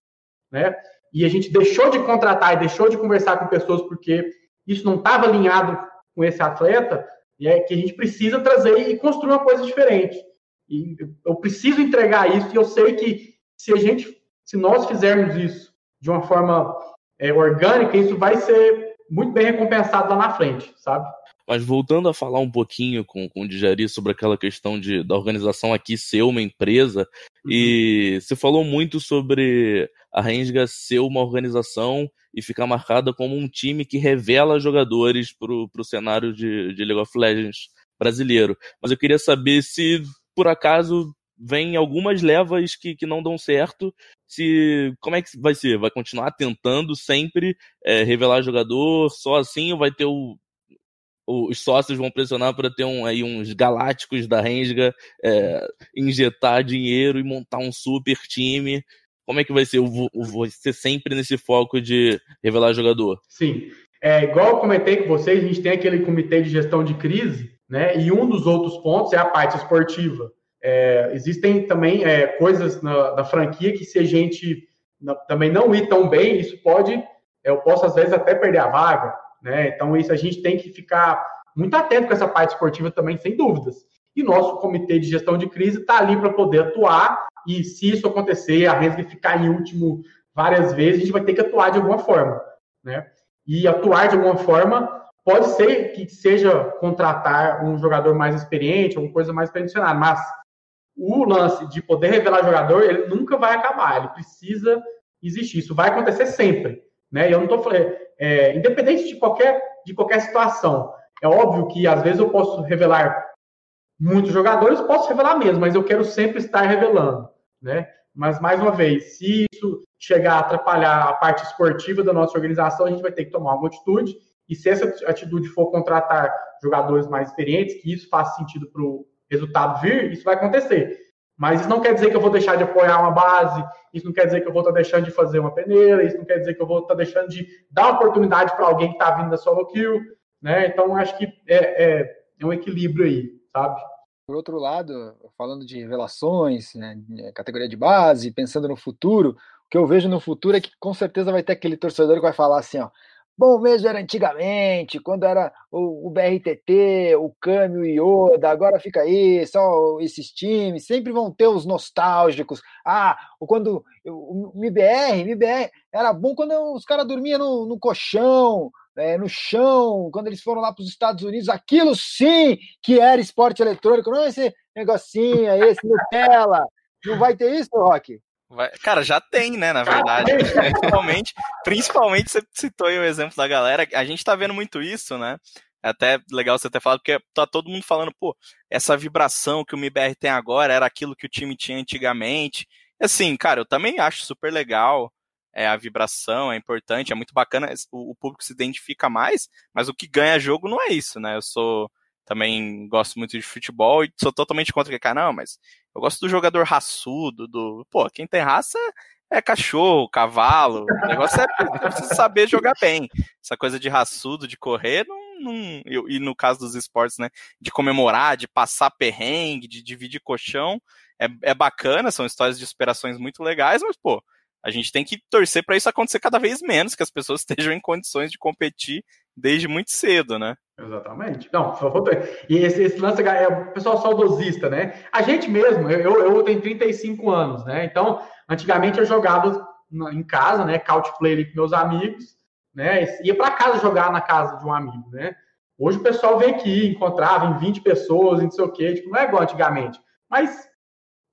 né? e a gente deixou de contratar e deixou de conversar com pessoas porque isso não estava alinhado com esse atleta, e é que a gente precisa trazer e construir uma coisa diferente. E eu preciso entregar isso, e eu sei que se a gente, se nós fizermos isso de uma forma é, orgânica, isso vai ser muito bem recompensado lá na frente, sabe? Mas voltando a falar um pouquinho com, com o Dijari sobre aquela questão de, da organização aqui ser uma empresa, uhum. e você falou muito sobre a Rensga ser uma organização e ficar marcada como um time que revela jogadores para o cenário de, de League of Legends brasileiro. Mas eu queria saber se, por acaso, vem algumas levas que, que não dão certo. Se como é que vai ser? Vai continuar tentando sempre é, revelar jogador só assim ou vai ter o os sócios vão pressionar para ter um, aí uns galácticos da Rensga, é, injetar dinheiro e montar um super time. Como é que vai ser? Vai ser sempre nesse foco de revelar jogador? Sim. É, igual eu comentei com vocês, a gente tem aquele comitê de gestão de crise, né? E um dos outros pontos é a parte esportiva. É, existem também é, coisas na, na, franquia que se a gente na, também não ir tão bem, isso pode, eu posso às vezes até perder a vaga, né? Então, isso a gente tem que ficar muito atento com essa parte esportiva também, sem dúvidas. E nosso comitê de gestão de crise está ali para poder atuar, e se isso acontecer, a Resga ficar em último várias vezes, a gente vai ter que atuar de alguma forma. Né? E atuar de alguma forma pode ser que seja contratar um jogador mais experiente, alguma coisa mais tradicional, mas o lance de poder revelar jogador, ele nunca vai acabar, ele precisa existir. Isso vai acontecer sempre. Né? E eu não estou falando, é, independente de qualquer, de qualquer situação. É óbvio que às vezes eu posso revelar muitos jogadores, posso revelar mesmo, mas eu quero sempre estar revelando, né? Mas mais uma vez, se isso chegar a atrapalhar a parte esportiva da nossa organização, a gente vai ter que tomar uma atitude. E se essa atitude for contratar jogadores mais experientes, que isso faça sentido para o resultado vir, isso vai acontecer. Mas isso não quer dizer que eu vou deixar de apoiar uma base, isso não quer dizer que eu vou estar deixando de fazer uma peneira, isso não quer dizer que eu vou estar deixando de dar oportunidade para alguém que está vindo da solo kill, né? Então, acho que é, é, é, um equilíbrio aí, sabe? Por outro lado, falando de revelações, né, categoria de base, pensando no futuro, o que eu vejo no futuro é que com certeza vai ter aquele torcedor que vai falar assim, ó, Bom mesmo era antigamente, quando era o, o BRTT, o Kami, o Yoda, agora fica aí, só esses times, sempre vão ter os nostálgicos. Ah, quando o MBR, MBR era bom quando os caras dormiam no, no colchão, é, no chão, quando eles foram lá para os Estados Unidos, aquilo sim que era esporte eletrônico, não esse negocinho, esse Nutella. Não vai ter isso, Rock? Vai... Cara, já tem, né, na verdade. principalmente, principalmente você citou aí o exemplo da galera. A gente tá vendo muito isso, né? É até legal você ter falado, porque tá todo mundo falando, pô, essa vibração que o MIBR tem agora era aquilo que o time tinha antigamente. Assim, cara, eu também acho super legal é, a vibração, é importante, é muito bacana, o, o, público se identifica mais, mas o que ganha jogo não é isso, né? Eu sou também gosto muito de futebol e sou totalmente contra que, cara, não, mas eu gosto do jogador raçudo, do. Pô, quem tem raça é cachorro, cavalo. O negócio é, é saber jogar bem. Essa coisa de raçudo, de correr, não, não, e no caso dos esportes, né, de comemorar, de passar perrengue, de dividir colchão, é, é bacana, são histórias de superações muito legais, mas, pô, a gente tem que torcer para isso acontecer cada vez menos, que as pessoas estejam em condições de competir desde muito cedo, né? Exatamente. Não, só E esse, esse lance é o pessoal saudosista, né? A gente mesmo, eu, eu tenho 35 anos, né? Então, antigamente eu jogava em casa, né? Couch play com meus amigos, né? Ia para casa jogar na casa de um amigo, né? Hoje o pessoal vem aqui, encontrava em 20 pessoas, não sei o quê, tipo, não é igual antigamente. Mas,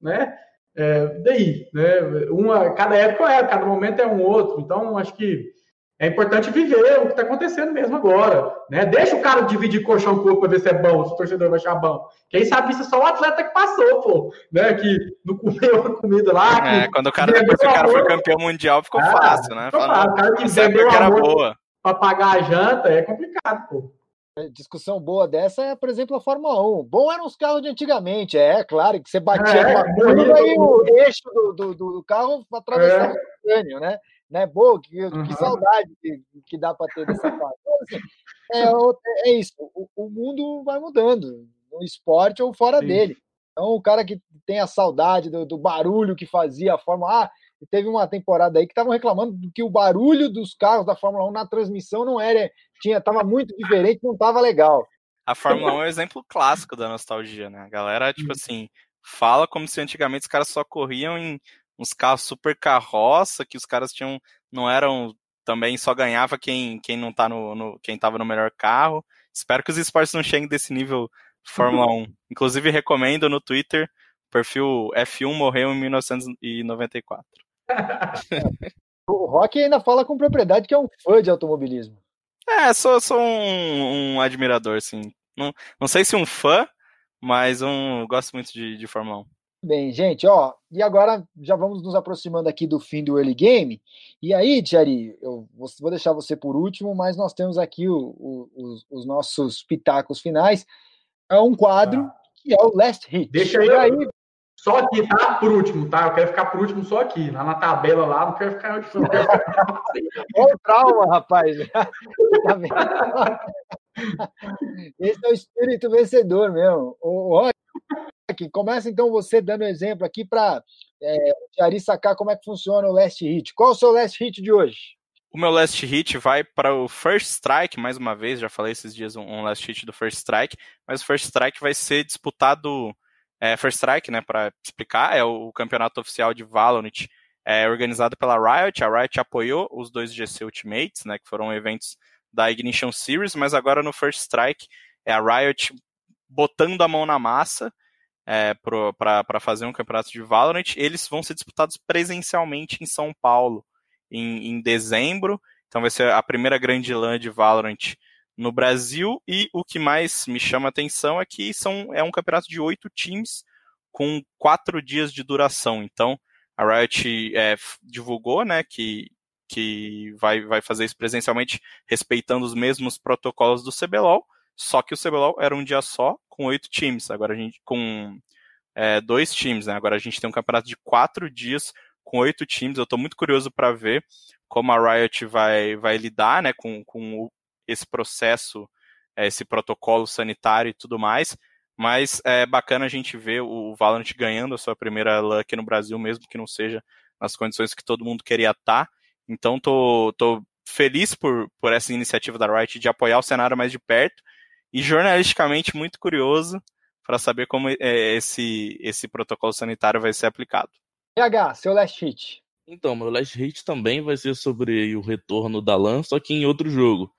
né? É, daí, né? Uma, cada época é, cada momento é um outro. Então, acho que é importante viver o que está acontecendo mesmo agora. Né? Deixa o cara dividir colchão com o para ver se é bom, se o torcedor vai achar bom. Quem sabe isso é só o atleta que passou, pô. Né? Que não comeu a comida lá. É, quando o cara depois que o cara foi campeão mundial, ficou ah, fácil, né? Ficou fácil. O cara que bebeu era boa. Para pagar a janta é complicado, pô. É, discussão boa dessa é, por exemplo, a Fórmula 1. Bom eram os carros de antigamente, é claro que você batia é, numa curva e o eixo do, do, do carro atravessava é. o crânio, né? Né? Boa, que, uhum. que saudade que, que dá para ter dessa parte. Então, assim, é, é isso, o, o, mundo vai mudando, no esporte ou fora Sim. dele. Então, o cara que tem a saudade do, do barulho que fazia a Fórmula Ah, teve uma temporada aí que estavam reclamando que o barulho dos carros da Fórmula 1 na transmissão não era, tinha, tava muito diferente, não tava legal. A Fórmula 1 é um exemplo clássico da nostalgia, né? A galera, tipo assim, fala como se antigamente os caras só corriam em uns carros super carroça, que os caras tinham, não eram, também só ganhava quem, quem não tá no, no quem tava no melhor carro. Espero que os esportes não cheguem desse nível Fórmula 1. Inclusive, recomendo no Twitter, o perfil F1 morreu em 1994. o Rock ainda fala com propriedade que é um fã de automobilismo. É, sou, sou um, um admirador, sim. Não, não sei se um fã, mas um gosto muito de, de Fórmula 1. Bem, gente, ó, e agora já vamos nos aproximando aqui do fim do early game. E aí, Thierry, eu vou deixar você por último, mas nós temos aqui o, o, os, os, nossos pitacos finais. É um quadro ah. que é o Last Hit. Deixa eu aí. Só aqui, tá? Por último, tá? Eu quero ficar por último só aqui, lá na tabela lá, não quero ficar onde. Olha o trauma, rapaz. tá vendo? Esse é o espírito vencedor mesmo. Olha, aqui. Começa então você dando exemplo aqui para é, o Ari sacar como é que funciona o last hit. Qual o seu last hit de hoje? O meu last hit vai para o First Strike, mais uma vez, já falei esses dias um, um last hit do First Strike, mas o First Strike vai ser disputado. É, First Strike, né, para explicar, é o campeonato oficial de Valorant, é organizado pela Riot. A Riot apoiou os dois GC Ultimates, né, que foram eventos da Ignition Series, mas agora no First Strike é a Riot botando a mão na massa é, para fazer um campeonato de Valorant. Eles vão ser disputados presencialmente em São Paulo em, em dezembro. Então vai ser a primeira grande LAN de Valorant no Brasil. E o que mais me chama a atenção é que são, é um campeonato de oito times com quatro dias de duração. Então a Riot é, divulgou né, que, que vai, vai fazer isso presencialmente, respeitando os mesmos protocolos do CBLOL. Só que o CBLOL era um dia só, com oito times. Agora a gente. com é, dois times, né? Agora a gente tem um campeonato de quatro dias com oito times. Eu estou muito curioso para ver como a Riot vai, vai lidar né, com, com esse processo, é, esse protocolo sanitário e tudo mais. Mas é bacana a gente ver o Valorant ganhando a sua primeira LAN aqui no Brasil, mesmo que não seja nas condições que todo mundo queria estar. Tá. Então tô, tô feliz por, por essa iniciativa da Riot de apoiar o cenário mais de perto e jornalisticamente muito curioso para saber como é, esse, esse protocolo sanitário vai ser aplicado. PH, seu last hit. Então, meu last hit também vai ser sobre o retorno da LAN, só que em outro jogo,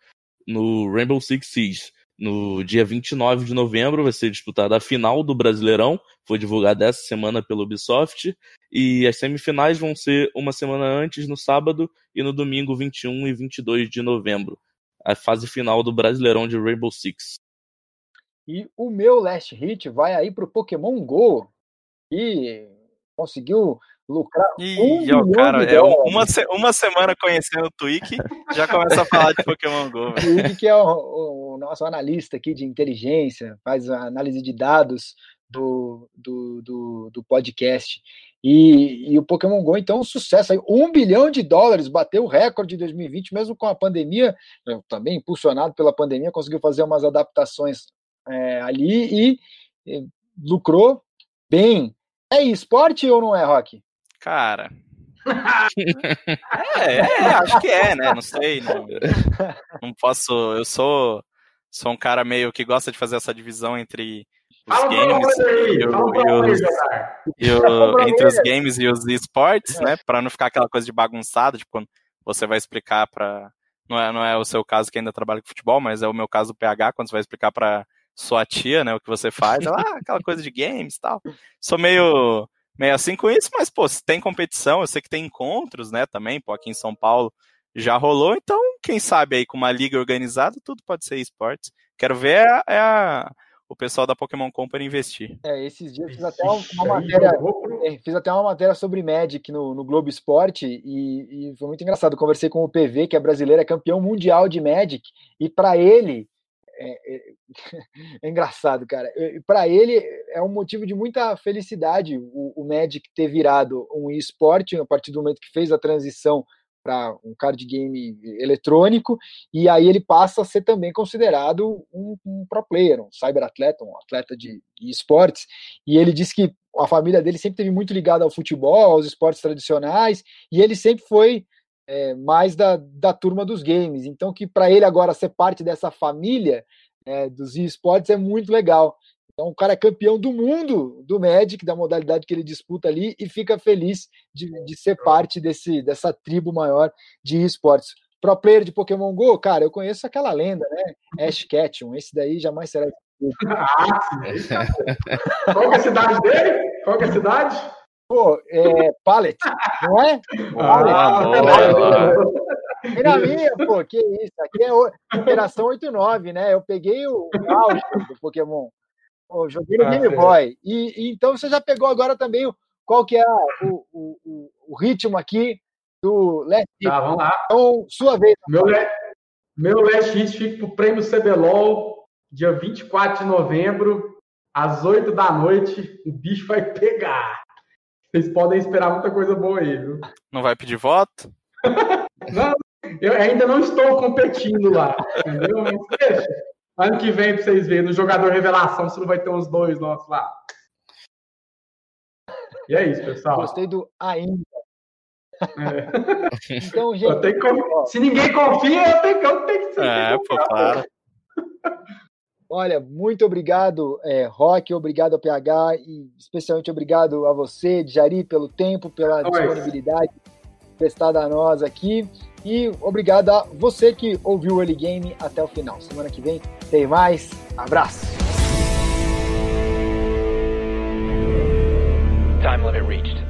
no Rainbow Six Siege. No dia 29 de novembro vai ser disputada a final do Brasileirão, foi divulgada essa semana pelo Ubisoft, e as semifinais vão ser uma semana antes, no sábado, e no domingo 21 e 22 de novembro. a fase final do Brasileirão de Rainbow Six. E o meu last hit vai aí pro Pokémon Go, que conseguiu lucrar Ih, um ó, cara, é um- uma, uma semana conhecendo o Twig, já começa a falar de Pokémon GO. Ele que é o, o nosso analista aqui de inteligência, faz a análise de dados do, do, do, do podcast. E, e o Pokémon GO, então, um sucesso aí. Um bilhão de dólares, bateu o recorde de 2020, mesmo com a pandemia, também impulsionado pela pandemia, conseguiu fazer umas adaptações eh, ali e, eh, lucrou bem. É esporte ou não é, Rock? Cara. É, é, acho que é, né? Não sei. Não, não posso. Eu sou, sou um cara meio que gosta de fazer essa divisão entre os Fala games aí, e, o- e os, e o- entre os games e os esportes, né? Pra não ficar aquela coisa de bagunçado, tipo, quando você vai explicar pra. Não é, não é o seu caso que ainda trabalha com futebol, mas é o meu caso do PH, quando você vai explicar pra sua tia, né, o que você faz, ela, ah, aquela coisa de games e tal. Sou meio, meio assim com isso, mas, pô, se tem competição, eu sei que tem encontros, né, também, pô, aqui em São Paulo já rolou, então, quem sabe aí com uma liga organizada, tudo pode ser esportes. Quero ver é, a- é a- o pessoal da Pokémon Company investir. É, esses dias eu fiz até uma, matéria. É, fiz até uma matéria sobre Magic no, no Globo Esporte e, e foi muito engraçado. Conversei com o PV, que é brasileiro, é campeão mundial de Magic, e para ele é, é- é engraçado, cara. Para ele é um motivo de muita felicidade o, o Magic ter virado um esporte a partir do momento que fez a transição para um card game eletrônico, e aí ele passa a ser também considerado um, um pro player, um cyberatleta, um atleta de esportes. E ele disse que a família dele sempre teve muito ligada ao futebol, aos esportes tradicionais, e ele sempre foi é, mais da, da turma dos games. Então, que para ele agora ser parte dessa família é, dos esportes é muito legal. Então, o cara é campeão do mundo do Magic, da modalidade que ele disputa ali, e fica feliz de, de ser parte desse, dessa tribo maior de esportes. Pro player de Pokémon GO, cara, eu conheço aquela lenda, né? Ash Ketchum, esse daí jamais será. Ah. Qual que é a cidade dele? Qual é a cidade? Pô, é Pallet, não é? Ah, boa. E na minha, pô, que isso? Aqui é o- geração 89, né? Eu peguei o auge do Pokémon. Pô, joguei no Ah, Game é. Boy. E, e então você já pegou agora também o, qual que é o, o, o, o ritmo aqui do Last Hit. Tá, vamos lá. Então, sua vez. Meu, le- meu last hit fica pro prêmio CBLOL, dia 24 de novembro, às 8 da noite. O bicho vai pegar. Vocês podem esperar muita coisa boa aí, viu? Não vai pedir voto? Não, eu ainda não estou competindo lá, entendeu? Mas deixa. Ano que vem, pra vocês verem, no jogador revelação, se não vai ter uns dois nossos lá. E é isso, pessoal. Gostei do ainda. É. Então, Eu gente, tenho que Se ninguém confia, eu tenho que, eu tenho que ser. É, pô, claro. olha, muito obrigado, é, Rock, obrigado ao PH e especialmente obrigado a você, Jari, pelo tempo, pela Nós. disponibilidade prestada a nós aqui. E obrigado a você que ouviu o Early Game até o final. Semana que vem tem mais. Abraço! Time limit reached.